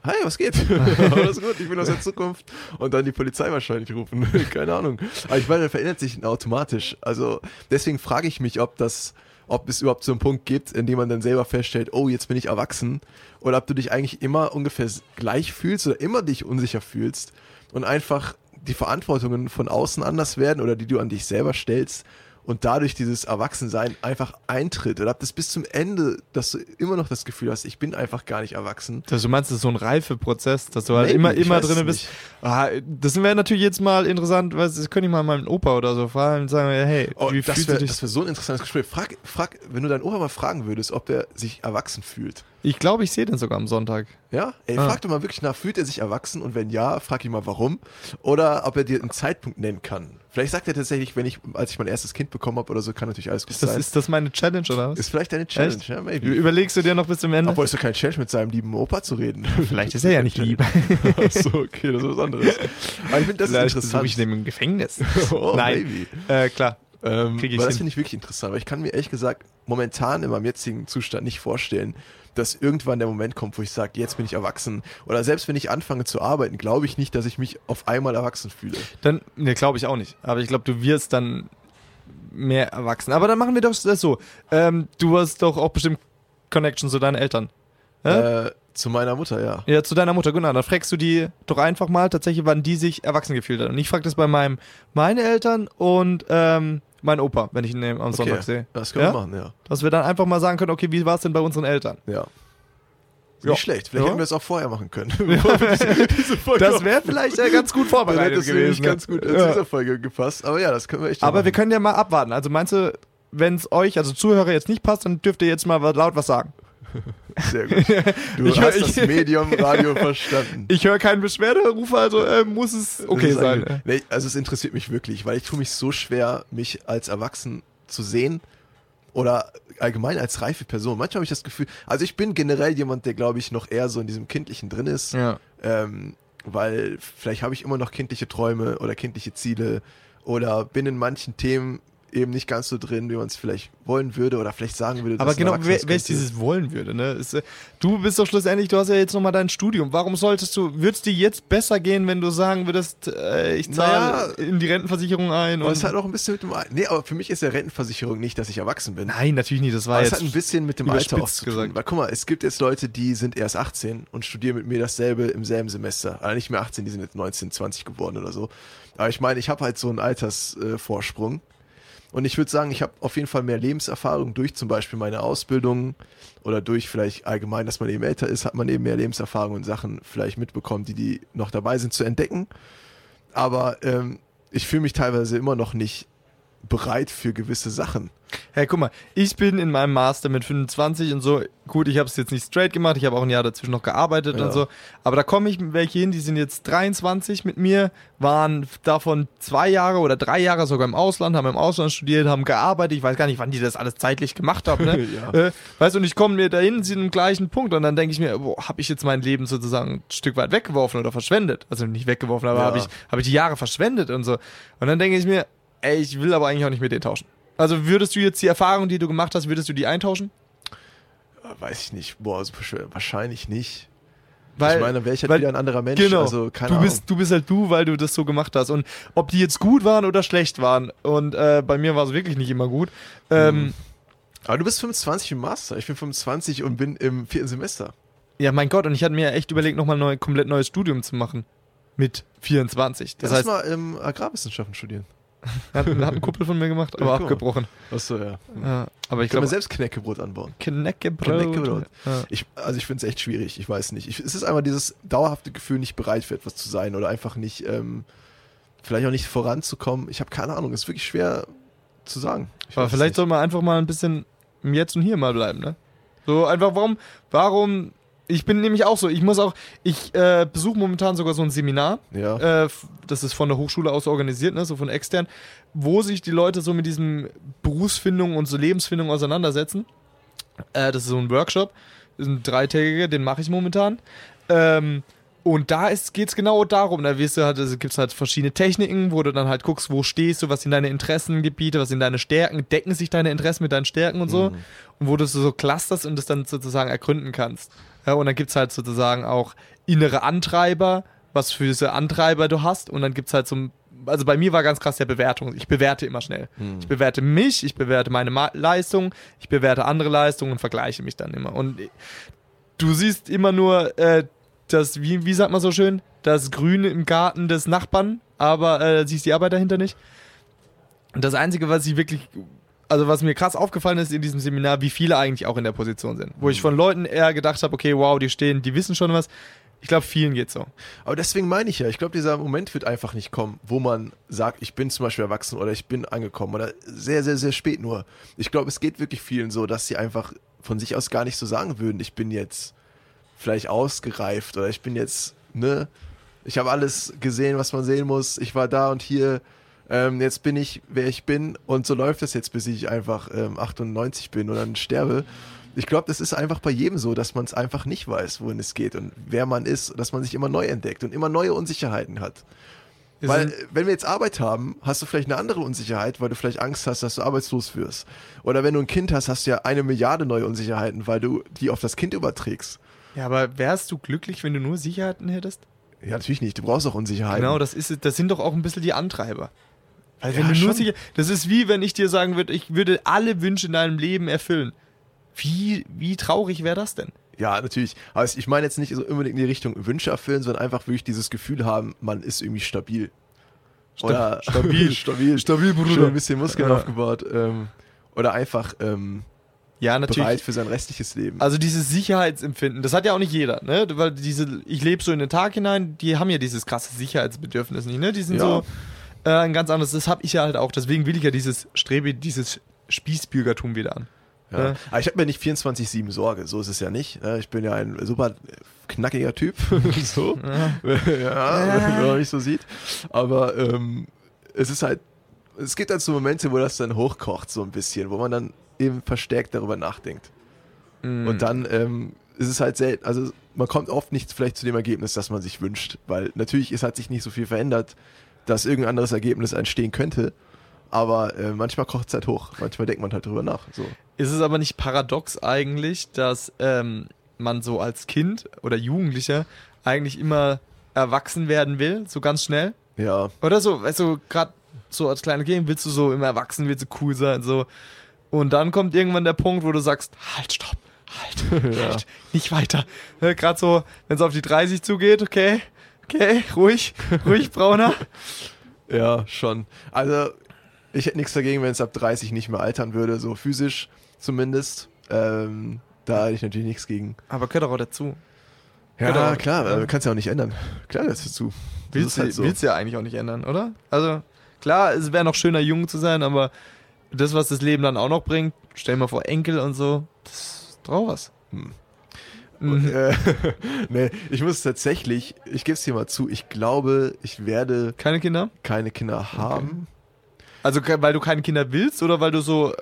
hi, was geht? Alles gut, ich bin aus der Zukunft. Und dann die Polizei wahrscheinlich rufen. Keine Ahnung. Aber ich meine, dann verändert sich automatisch. Also deswegen frage ich mich, ob das, ob es überhaupt so einen Punkt gibt, in dem man dann selber feststellt, oh, jetzt bin ich erwachsen. Oder ob du dich eigentlich immer ungefähr gleich fühlst oder immer dich unsicher fühlst und einfach die Verantwortungen von außen anders werden oder die du an dich selber stellst und dadurch dieses Erwachsensein einfach eintritt oder das bis zum Ende, dass du immer noch das Gefühl hast, ich bin einfach gar nicht erwachsen. Also du meinst, das ist so ein Reifeprozess, dass du halt Maybe, immer, immer drin bist. Ah, das wäre natürlich jetzt mal interessant, weil das könnte ich mal meinen Opa oder so fragen und sagen, hey, Oh, wie das fühlst wäre du dich? wär so ein interessantes Gespräch. Frag, frag, wenn du deinen Opa mal fragen würdest, ob er sich erwachsen fühlt. Ich glaube, ich sehe den sogar am Sonntag. Ja? Ey, Ah. frag doch mal wirklich nach, fühlt er sich erwachsen? Und wenn ja, frag ihn mal warum. Oder ob er dir einen Zeitpunkt nennen kann. Vielleicht sagt er tatsächlich, wenn ich, als ich mein erstes Kind bekommen habe oder so, kann natürlich alles gut Ist das, sein. ist das meine Challenge oder was? ist vielleicht eine Challenge, Echt? ja, maybe. Überlegst du dir noch bis zum Ende? Obwohl es doch kein Challenge mit seinem lieben Opa zu reden. Vielleicht ist er ja nicht lieb. Achso, okay, das ist was anderes. Aber ich finde, das Vielleicht ist interessant. ich den im Gefängnis. oh, Nein, maybe. äh, klar. Ähm, Krieg ich weil das hin. finde ich wirklich interessant, weil ich kann mir ehrlich gesagt momentan in meinem jetzigen Zustand nicht vorstellen, dass irgendwann der Moment kommt, wo ich sage, jetzt bin ich erwachsen. Oder selbst wenn ich anfange zu arbeiten, glaube ich nicht, dass ich mich auf einmal erwachsen fühle. Dann, ne, glaube ich auch nicht. Aber ich glaube, du wirst dann mehr erwachsen. Aber dann machen wir doch das so. Ähm, du hast doch auch bestimmt Connection zu deinen Eltern. Äh, zu meiner Mutter, ja. Ja, zu deiner Mutter, genau. Dann fragst du die doch einfach mal tatsächlich, wann die sich erwachsen gefühlt hat. Und ich frage das bei meinem, meine Eltern und ähm, mein Opa, wenn ich ihn am Okay, Sonntag sehe. Das können Ja? wir machen, ja. Dass wir dann einfach mal sagen können, okay, wie war es denn bei unseren Eltern? ja. Ja. Nicht schlecht. Vielleicht Ja. hätten wir es auch vorher machen können. diese, diese Das wäre vielleicht äh, ganz gut vorbereitet nämlich gewesen. ne? ganz gut zu Ja. dieser Folge gepasst. Aber ja, das können wir echt Aber machen. wir können ja mal abwarten. Also meinst du, wenn es euch, also Zuhörer, jetzt nicht passt, dann dürft ihr jetzt mal laut was sagen. Sehr gut. Du Ich- hast ich- das Medium Radio verstanden. Ich höre keinen Beschwerderufe, also äh, muss es okay sein. Nee, also es interessiert mich wirklich, weil ich tue mich so schwer, mich als erwachsen zu sehen oder allgemein als reife Person. Manchmal habe ich das Gefühl, also ich bin generell jemand, der glaube ich noch eher so in diesem Kindlichen drin ist, Ja. ähm, weil vielleicht habe ich immer noch kindliche Träume oder kindliche Ziele oder bin in manchen Themen eben nicht ganz so drin, wie man es vielleicht wollen würde oder vielleicht sagen würde. Aber genau, wer, wer es dieses wollen würde, ne? Ist, äh, du bist doch schlussendlich, du hast ja jetzt nochmal dein Studium. Warum solltest du, würde es dir jetzt besser gehen, wenn du sagen würdest, äh, ich zahle Naja. in die Rentenversicherung ein? Und es hat auch ein bisschen mit dem. Al- Nee, aber für mich ist ja Rentenversicherung nicht, dass ich erwachsen bin. Nein, natürlich nicht, das war Aber es jetzt. hat ein bisschen mit dem Alter auch zu tun. gesagt. Weil guck mal, es gibt jetzt Leute, die sind erst 18 und studieren mit mir dasselbe im selben Semester. Also nicht mehr 18, die sind jetzt 19, 20 geworden oder so. Aber ich meine, ich habe halt so einen Altersvorsprung. Äh. Und ich würde sagen, ich habe auf jeden Fall mehr Lebenserfahrung durch zum Beispiel meine Ausbildung oder durch vielleicht allgemein, dass man eben älter ist, hat man eben mehr Lebenserfahrung und Sachen vielleicht mitbekommen, die die noch dabei sind zu entdecken. Aber ähm, ich fühle mich teilweise immer noch nicht bereit für gewisse Sachen. Hey, guck mal, ich bin in meinem Master mit 25 und so, gut, ich habe es jetzt nicht straight gemacht, ich habe auch ein Jahr dazwischen noch gearbeitet Ja. und so, aber da komme ich mit welche hin, die sind jetzt 23 mit mir, waren davon zwei Jahre oder drei Jahre sogar im Ausland, haben im Ausland studiert, haben gearbeitet, ich weiß gar nicht, wann die das alles zeitlich gemacht haben, ne? Ja. äh, weißt du, und ich komme mir dahin, sind im gleichen Punkt und dann denke ich mir, habe ich jetzt mein Leben sozusagen ein Stück weit weggeworfen oder verschwendet? Also nicht weggeworfen, aber Ja. habe ich, hab ich die Jahre verschwendet und so. Und dann denke ich mir, ey, ich will aber eigentlich auch nicht mit denen tauschen. Also würdest du jetzt die Erfahrung, die du gemacht hast, würdest du die eintauschen? Äh, Weiß ich nicht. Boah. Wahrscheinlich nicht. Weil, ich meine, wäre ich halt weil- wieder ein anderer Mensch. genau, Also, keine du Ahnung. bist, du bist halt du, weil du das so gemacht hast. Und ob die jetzt gut waren oder schlecht waren, und äh, bei mir war es wirklich nicht immer gut. Ähm, Mhm. Aber du bist 25 im Master. Ich bin 25 und bin im vierten Semester. Ja, mein Gott, und ich hatte mir echt überlegt, nochmal ein neu, komplett neues Studium zu machen. Mit 24. Das Lass heißt, mal ähm, Agrarwissenschaften studieren. hat, hat ein Kumpel von mir gemacht, aber Ja, mal. abgebrochen. Achso, ja. Ja, aber ich Ich kann mir glaube, selbst Knäckebrot anbauen. Knäckebrot. Knäckebrot. Ja. Ich, also ich finde es echt schwierig. Ich weiß nicht. Ich, es ist einfach dieses dauerhafte Gefühl, nicht bereit für etwas zu sein oder einfach nicht, ähm, vielleicht auch nicht voranzukommen. Ich habe keine Ahnung. Es ist wirklich schwer zu sagen. Ich Aber vielleicht soll man einfach mal ein bisschen im Jetzt und Hier mal bleiben, ne? So einfach, warum, warum, ich bin nämlich auch so, ich muss auch, ich äh, besuche momentan sogar so ein Seminar, Ja. äh, das ist von der Hochschule aus organisiert, ne, so von extern, wo sich die Leute so mit diesem Berufsfindung und so Lebensfindung auseinandersetzen. Äh, das ist so ein Workshop, das ist ein dreitägiger, den mache ich momentan. Ähm, und da geht es genau darum, da wirst du halt, also gibt es halt verschiedene Techniken, wo du dann halt guckst, wo stehst du, was sind deine Interessengebiete, was sind deine Stärken, decken sich deine Interessen mit deinen Stärken und so. Und wo du so clusterst und das dann sozusagen ergründen kannst. Ja, und dann gibt es halt sozusagen auch innere Antreiber, was für diese Antreiber du hast. Und dann gibt es halt so, ein- also bei mir war ganz krass der Bewertung. Ich bewerte immer schnell. Ich bewerte mich, ich bewerte meine Ma Leistung, ich bewerte andere Leistungen und vergleiche mich dann immer. Und du siehst immer nur äh, das, wie, wie sagt man so schön, das Grüne im Garten des Nachbarn, aber äh, siehst die Arbeit dahinter nicht. Und das Einzige, was ich wirklich, also was mir krass aufgefallen ist in diesem Seminar, wie viele eigentlich auch in der Position sind. Wo ich von Leuten eher gedacht habe, okay, wow, die stehen, die wissen schon was. Ich glaube, vielen geht's so. Aber deswegen meine ich ja, ich glaube, dieser Moment wird einfach nicht kommen, wo man sagt, ich bin zum Beispiel erwachsen oder ich bin angekommen oder sehr, sehr, sehr spät nur. Ich glaube, es geht wirklich vielen so, dass sie einfach von sich aus gar nicht so sagen würden, ich bin jetzt vielleicht ausgereift oder ich bin jetzt, ne, ich habe alles gesehen, was man sehen muss, ich war da und hier, ähm, jetzt bin ich, wer ich bin und so läuft das jetzt, bis ich einfach ähm, 98 bin und dann sterbe. Ich glaube, das ist einfach bei jedem so, dass man es einfach nicht weiß, wohin es geht und wer man ist, dass man sich immer neu entdeckt und immer neue Unsicherheiten hat. Wir Weil, wenn wir jetzt Arbeit haben, hast du vielleicht eine andere Unsicherheit, weil du vielleicht Angst hast, dass du arbeitslos wirst. Oder wenn du ein Kind hast, hast du ja eine Milliarde neue Unsicherheiten, weil du die auf das Kind überträgst. ja, aber wärst du glücklich, wenn du nur Sicherheiten hättest? Ja, natürlich nicht. Du brauchst auch Unsicherheiten. Genau, das ist, das sind doch auch ein bisschen die Antreiber. Wenn Ja, du nur sicher, das ist wie wenn ich dir sagen würde, ich würde alle Wünsche in deinem Leben erfüllen. Wie, wie traurig wäre das denn? Ja, natürlich. Aber ich meine jetzt nicht so unbedingt in die Richtung Wünsche erfüllen, sondern einfach wirklich dieses Gefühl haben, man ist irgendwie stabil. Oder stabil. stabil. Stabil, Bruder. Schon ein bisschen Muskeln Ja. aufgebaut. Ähm, oder einfach ähm, Ja, natürlich. bereit für sein restliches Leben. Also dieses Sicherheitsempfinden, das hat ja auch nicht jeder, ne? Weil diese, ich lebe so in den Tag hinein, die haben ja dieses krasse Sicherheitsbedürfnis nicht, ne? Die sind Ja. so äh, ein ganz anderes, das habe ich ja halt auch, deswegen will ich ja dieses Strebe, dieses Spießbürgertum wieder an. Ja. Ja. Aber ich habe mir nicht 24-7 Sorge, so ist es ja nicht. ne? Ich bin ja ein super knackiger Typ. so. Ja, wenn man mich so sieht. Aber ähm, es ist halt, es gibt halt so Momente, wo das dann hochkocht, so ein bisschen, wo man dann eben verstärkt darüber nachdenkt. Mhm. Und dann ähm, ist es halt selten, also man kommt oft nicht vielleicht zu dem Ergebnis, das man sich wünscht, weil natürlich ist, hat sich nicht so viel verändert, dass irgendein anderes Ergebnis entstehen könnte. aber äh, manchmal kocht es halt hoch. Manchmal denkt man halt drüber nach. So. Ist es aber nicht paradox eigentlich, dass ähm, man so als Kind oder Jugendlicher eigentlich immer erwachsen werden will, so ganz schnell? Ja, Oder so, weißt du, gerade so als kleiner Kind willst du so immer erwachsen, willst du cool sein, so. Und dann kommt irgendwann der Punkt, wo du sagst, halt, stopp, halt, halt, nicht weiter. Ne, gerade so, wenn es auf die 30 zugeht, okay, okay, ruhig, ruhig, Brauner. ja, schon. Also, ich hätte nichts dagegen, wenn es ab 30 nicht mehr altern würde, so physisch zumindest. Ähm, da hätte ich natürlich nichts gegen. Aber gehört doch auch dazu. Ja, Genau. klar, äh, kannst ja auch nicht ändern. Klar, das ist dazu. Das Willst, halt du, so. willst ja eigentlich auch nicht ändern, oder? Also, klar, es wäre noch schöner, jung zu sein, aber das, was das Leben dann auch noch bringt, stell dir mal vor, Enkel und so, das ist doch auch was. Hm. Mhm. Und, äh, nee, ich muss tatsächlich, ich gebe es dir mal zu, ich glaube, ich werde Keine Kinder? keine Kinder haben. Also, ke- weil du keine Kinder willst oder weil du so äh,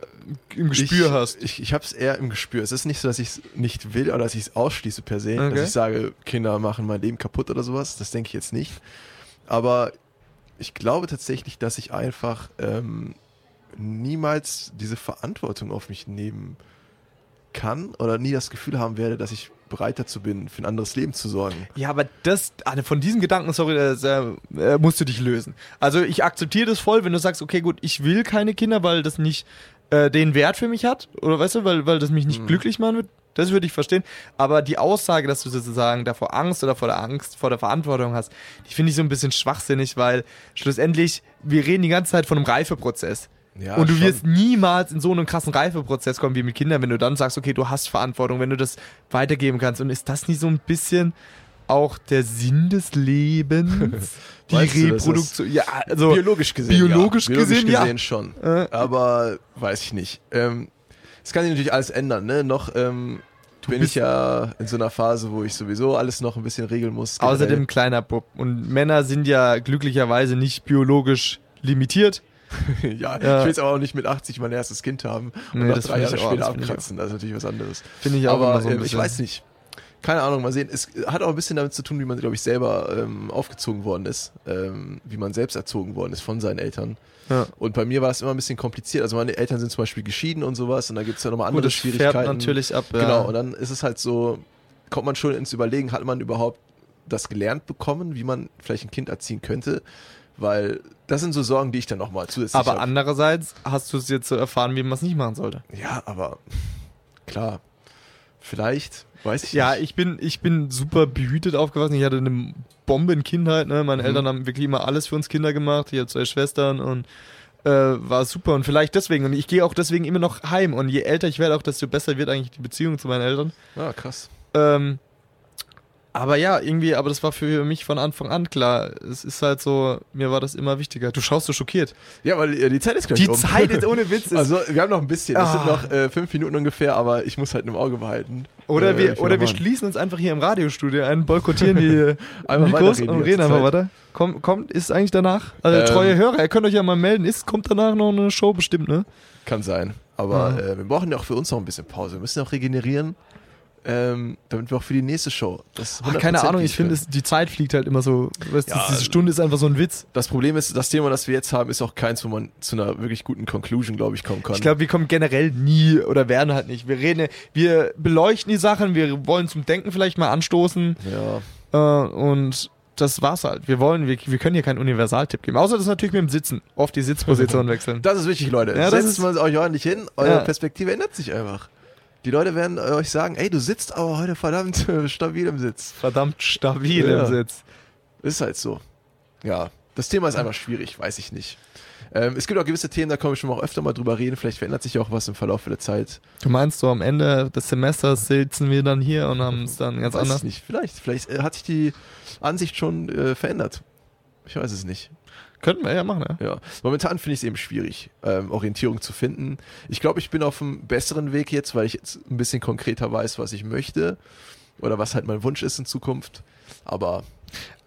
im Gespür ich, hast? Ich, ich habe es eher im Gespür. Es ist nicht so, dass ich es nicht will oder dass ich es ausschließe per se. Okay. Dass ich sage, Kinder machen mein Leben kaputt oder sowas. Das denke ich jetzt nicht. Aber ich glaube tatsächlich, dass ich einfach ähm, niemals diese Verantwortung auf mich nehmen kann oder nie das Gefühl haben werde, dass ich bereit dazu bin, für ein anderes Leben zu sorgen. Ja, aber das, ah, von diesem Gedanken, sorry, das, äh, äh, musst du dich lösen. Also ich akzeptiere das voll, wenn du sagst, okay, gut, ich will keine Kinder, weil das nicht äh, den Wert für mich hat, oder weißt du, weil, weil das mich nicht glücklich machen wird, das würde ich verstehen. Aber die Aussage, dass du sozusagen davor Angst oder vor der Angst, vor der Verantwortung hast, die finde ich so ein bisschen schwachsinnig, weil schlussendlich, wir reden die ganze Zeit von einem Reifeprozess. Ja, und du schon. wirst niemals in so einen krassen Reifeprozess kommen wie mit Kindern, wenn du dann sagst, okay, du hast Verantwortung, wenn du das weitergeben kannst. Und ist das nicht so ein bisschen auch der Sinn des Lebens? Die du, das Reproduktion. Ja, also. biologisch gesehen. biologisch ja. gesehen, ja. gesehen schon. Äh. Aber weiß ich nicht. Ähm, es kann sich natürlich alles ändern, ne? Noch ähm, bin ich ja in so einer Phase, wo ich sowieso alles noch ein bisschen regeln muss. Außerdem kleiner Bub. Und Männer sind ja glücklicherweise nicht biologisch limitiert. ja, Ja. ich will jetzt aber auch nicht mit 80 mein erstes Kind haben und Nee, das drei finde Jahre ich auch, später abkratzen. Das ist natürlich was anderes. Finde ich auch aber so ähm, ich weiß nicht. Keine Ahnung, mal sehen. Es hat auch ein bisschen damit zu tun, wie man, glaube ich, selber ähm, aufgezogen worden ist. Ähm, wie man selbst erzogen worden ist von seinen Eltern. Ja. Und bei mir war es immer ein bisschen kompliziert. Also meine Eltern sind zum Beispiel geschieden und sowas und da gibt es ja nochmal Gut, andere fährt Schwierigkeiten. natürlich ab. Ja. Genau, und dann ist es halt so, kommt man schon ins Überlegen, hat man überhaupt das gelernt bekommen, wie man vielleicht ein Kind erziehen könnte? Weil das sind so Sorgen, die ich dann nochmal zusätzlich Aber hab. andererseits hast du es jetzt so erfahren, wie man es nicht machen sollte. Ja, aber klar, vielleicht, weiß ich Ja, nicht. ich bin, ich bin super behütet aufgewachsen. Ich hatte eine Bombenkindheit. Ne? Meine Mhm. Eltern haben wirklich immer alles für uns Kinder gemacht. Ich habe zwei Schwestern und äh, war super. Und vielleicht deswegen. Und ich gehe auch deswegen immer noch heim. Und je älter ich werde, auch desto besser wird eigentlich die Beziehung zu meinen Eltern. Ja, krass. Ähm, aber ja, irgendwie, aber das war für mich von Anfang an klar. Es ist halt so, mir war das immer wichtiger. Du schaust so schockiert. Ja, weil äh, die Zeit ist gleich Die um. Zeit ist ohne Witz. Ist, Also, wir haben noch ein bisschen. Es sind Ah. noch äh, fünf Minuten ungefähr, aber ich muss halt im Auge behalten. oder äh, wir, oder wir schließen uns einfach hier im Radiostudio ein, boykottieren die Mikros und reden einfach weiter. Kommt, kommt, ist eigentlich danach? Also Ähm, treue Hörer, ihr könnt euch ja mal melden. Ist, kommt danach noch eine Show bestimmt, ne? Kann sein. Aber Ja. äh, wir brauchen ja auch für uns noch ein bisschen Pause. Wir müssen auch regenerieren, ähm, damit wir auch für die nächste Show das Ach, keine 100% Ahnung, ich finde, die Zeit fliegt halt immer so. Weißt, Ja, diese Stunde ist einfach so ein Witz. Das Problem ist, das Thema, das wir jetzt haben, ist auch keins, wo man zu einer wirklich guten Conclusion, glaube ich, kommen kann. Ich glaube, wir kommen generell nie oder werden halt nicht. Wir reden, wir beleuchten die Sachen, wir wollen zum Denken vielleicht mal anstoßen ja. äh, und das war's halt. Wir wollen, wir, wir können hier keinen Universaltipp geben. Außer das natürlich mit dem Sitzen. Oft die Sitzposition wechseln. Das ist wichtig, Leute. Ja, das Setzt mal euch ordentlich hin. Eure Ja. Perspektive ändert sich einfach. Die Leute werden euch sagen, ey, du sitzt aber heute verdammt stabil im Sitz. Verdammt stabil Ja. im Sitz. Ist halt so. Ja, das Thema ist einfach schwierig, weiß ich nicht. Ähm, es gibt auch gewisse Themen, da können wir schon mal auch öfter mal drüber reden. Vielleicht verändert sich auch was im Verlauf der Zeit. Du meinst so am Ende des Semesters sitzen wir dann hier und haben es dann ganz weiß anders. ich nicht. Vielleicht, vielleicht hat sich die Ansicht schon äh, verändert. Ich weiß es nicht. Könnten wir ja machen, ja. Ja, momentan finde ich es eben schwierig, ähm, Orientierung zu finden. Ich glaube, ich bin auf einem besseren Weg jetzt, weil ich jetzt ein bisschen konkreter weiß, was ich möchte oder was halt mein Wunsch ist in Zukunft. Aber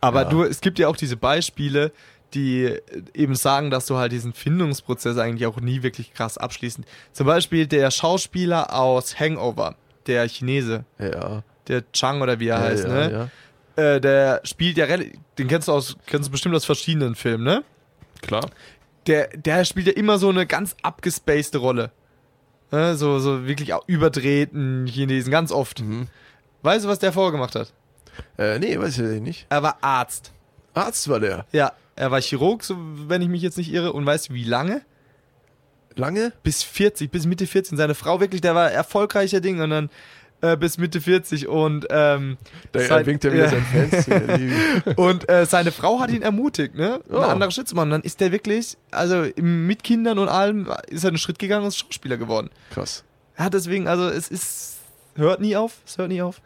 Aber Ja. du, es gibt ja auch diese Beispiele, die äh, eben sagen, dass du halt diesen Findungsprozess eigentlich auch nie wirklich krass abschließen. Zum Beispiel der Schauspieler aus Hangover, der Chinese, ja, der Chang oder wie er ja, heißt, ja, ne? Äh, der spielt ja relativ, den kennst du aus, kennst du bestimmt aus verschiedenen Filmen, ne? klar. der, der spielt ja immer so eine ganz abgespacede Rolle. Ne, so, so wirklich auch überdrehten Chinesen, ganz oft. Mhm. Weißt du, was der vorgemacht hat? Äh, nee, weiß ich nicht. Er war Arzt. Arzt war der. Ja, er war Chirurg, so, wenn ich mich jetzt nicht irre. Und weißt du, wie lange? Lange? Bis 40, bis Mitte 40. Seine Frau wirklich, der war erfolgreicher Ding und dann äh, bis Mitte 40 und ähm, Da sein- winkt er wieder ja. seinen Fans zu. Und äh, seine Frau hat ihn ermutigt, ne? Oh. Eine andere Schritt zu machen. Dann ist der wirklich, also im- mit Kindern und allem, ist er einen Schritt gegangen und ist Schauspieler geworden. Krass. Ja, deswegen, also es ist, hört nie auf, es hört nie auf.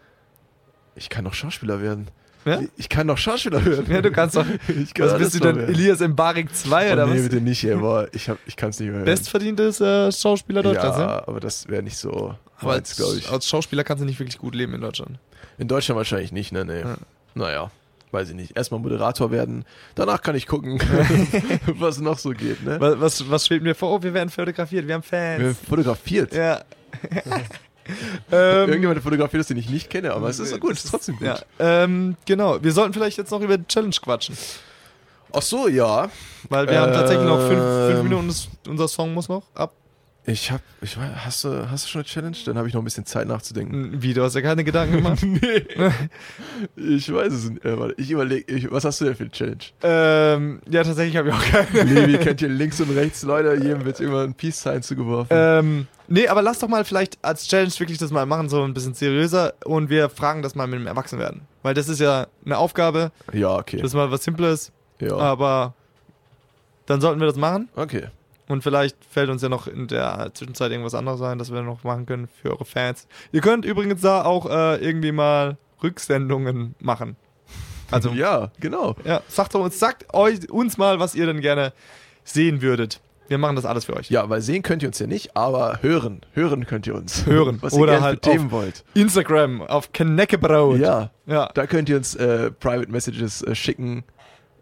Ich kann doch Schauspieler werden. Ja? Ich kann doch Schauspieler werden. Ja, du kannst doch, Ich kann was alles bist du denn, werden. Elias Mbarik 2 Oh, oder nee, was? bitte nicht. Boah, ich, hab, ich kann es nicht mehr hören. Bestverdientes äh, Schauspieler Deutschlands, ja? ja, aber das wäre nicht so Aber als, ich. als Schauspieler kannst du nicht wirklich gut leben in Deutschland. In Deutschland wahrscheinlich nicht, ne? Nee. Ja. Naja, weiß ich nicht. Erstmal Moderator werden, danach kann ich gucken, was noch so geht, ne? Was, was, was schwebt mir vor? Oh, wir werden fotografiert, wir haben Fans. Wer fotografiert. ja. ähm, Irgendjemand fotografiert ist, den ich nicht kenne, aber es ist gut, es ist trotzdem gut. ja, ähm, genau. Wir sollten vielleicht jetzt noch über die Challenge quatschen. Ach so, ja. Weil wir haben tatsächlich noch fünf, fünf Ähm. Minuten, das, unser Song muss noch ab. Ich hab, ich weiß, hast du, hast du schon eine Challenge? Dann habe ich noch ein bisschen Zeit nachzudenken. Wie, du hast ja keine Gedanken gemacht? nee. ich weiß es nicht. Äh, warte, ich überlege, was hast du denn für eine Challenge? ähm, ja, tatsächlich habe ich auch keine. Levi kennt hier links und rechts Leute, jedem wird immer ein Peace-Sign zugeworfen. Ähm, nee, aber lass doch mal vielleicht als Challenge wirklich das mal machen, so ein bisschen seriöser und wir fragen das mal mit dem Erwachsenwerden. Weil das ist ja eine Aufgabe, ja, okay. das ist mal was Simples, ja. aber dann sollten wir das machen okay. Und vielleicht fällt uns ja noch in der Zwischenzeit irgendwas anderes ein, das wir noch machen können für eure Fans. Ihr könnt übrigens da auch äh, irgendwie mal Rücksendungen machen. Also, ja, ja, genau. sagt doch uns, sagt euch, uns mal, was ihr denn gerne sehen würdet. Wir machen das alles für euch. Ja, weil sehen könnt ihr uns ja nicht, aber hören, hören könnt ihr uns. Hören. Was Oder ihr halt für Themen wollt. Instagram auf Kneckebraut. Ja, Ja. da könnt ihr uns äh, Private Messages äh, schicken,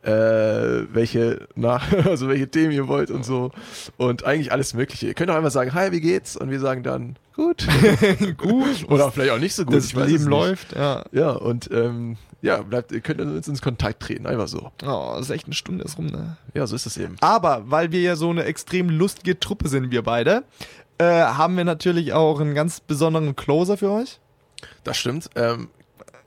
äh, welche nach, also welche Themen ihr wollt und so. Und eigentlich alles Mögliche. Ihr könnt auch einfach sagen, hi, wie geht's? Und wir sagen dann, gut. Gut. Oder vielleicht auch nicht so gut. das ich weiß es Leben läuft. Ja. Ja, und ähm, ja, bleibt, ihr könnt uns ins Kontakt treten, einfach so. Oh, das ist echt eine Stunde ist rum, ne? Ja, so ist es eben. Aber weil wir ja so eine extrem lustige Truppe sind, wir beide, äh, haben wir natürlich auch einen ganz besonderen Closer für euch. Das stimmt. Ähm,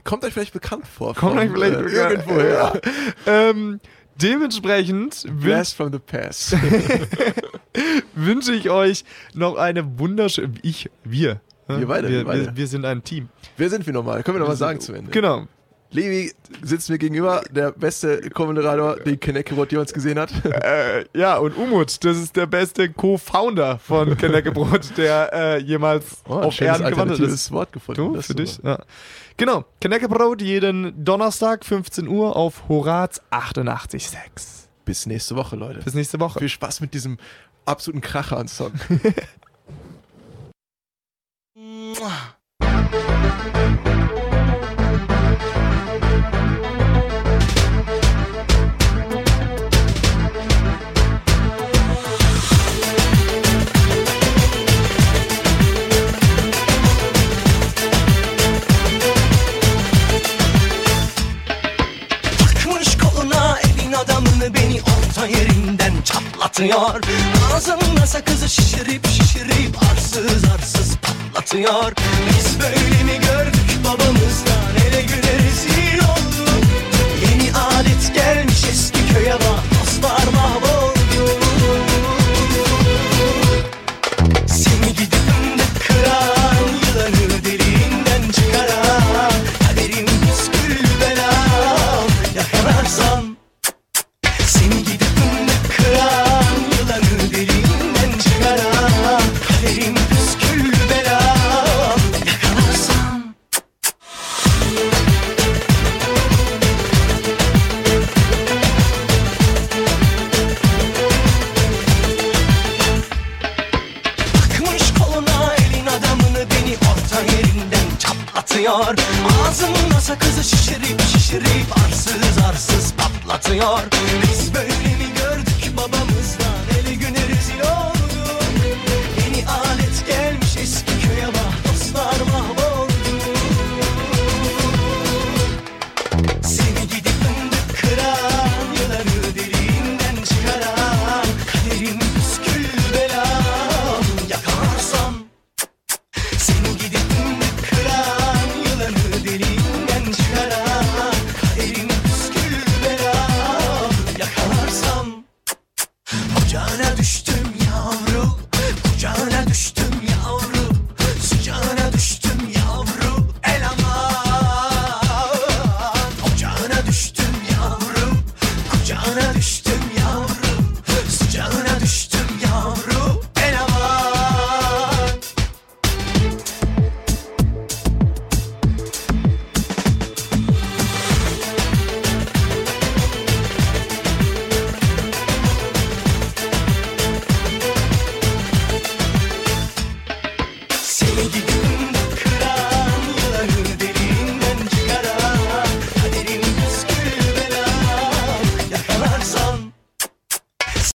kommt euch vielleicht bekannt vor. Kommt von, euch vielleicht äh, bekannt- irgendwo her. Ähm, dementsprechend Blast from the past. wünsche ich euch noch eine wunderschöne. Ich, wir. ne? Wir beide, Wir, wir beide. wir, wir sind ein Team. Wer sind wir nochmal? Können wir nochmal sagen zu Ende. Genau. Levi sitzt mir gegenüber, der beste Co-Moderator, den Kenneckebot jemals gesehen hat. Äh, ja, und Umut, das ist der beste Co-Founder von Kneckebrot, der äh, jemals Oh, auf Erden gewandelt ist. Wort gefunden. Du, Das für dich? Ja. Genau. Kneckebrot jeden Donnerstag, 15 Uhr auf Horaz 88.6. Bis nächste Woche, Leute. Bis nächste Woche. Viel Spaß mit diesem absoluten Kracher an Song. orta yerinden çatlatıyor. Ağzında sakızı şişirip şişirip arsız arsız patlatıyor. Biz böyle mi gördük babamızdan ele güne rezil olduk. Yeni adet gelmiş eski köye bak. Dostlar mahvoldu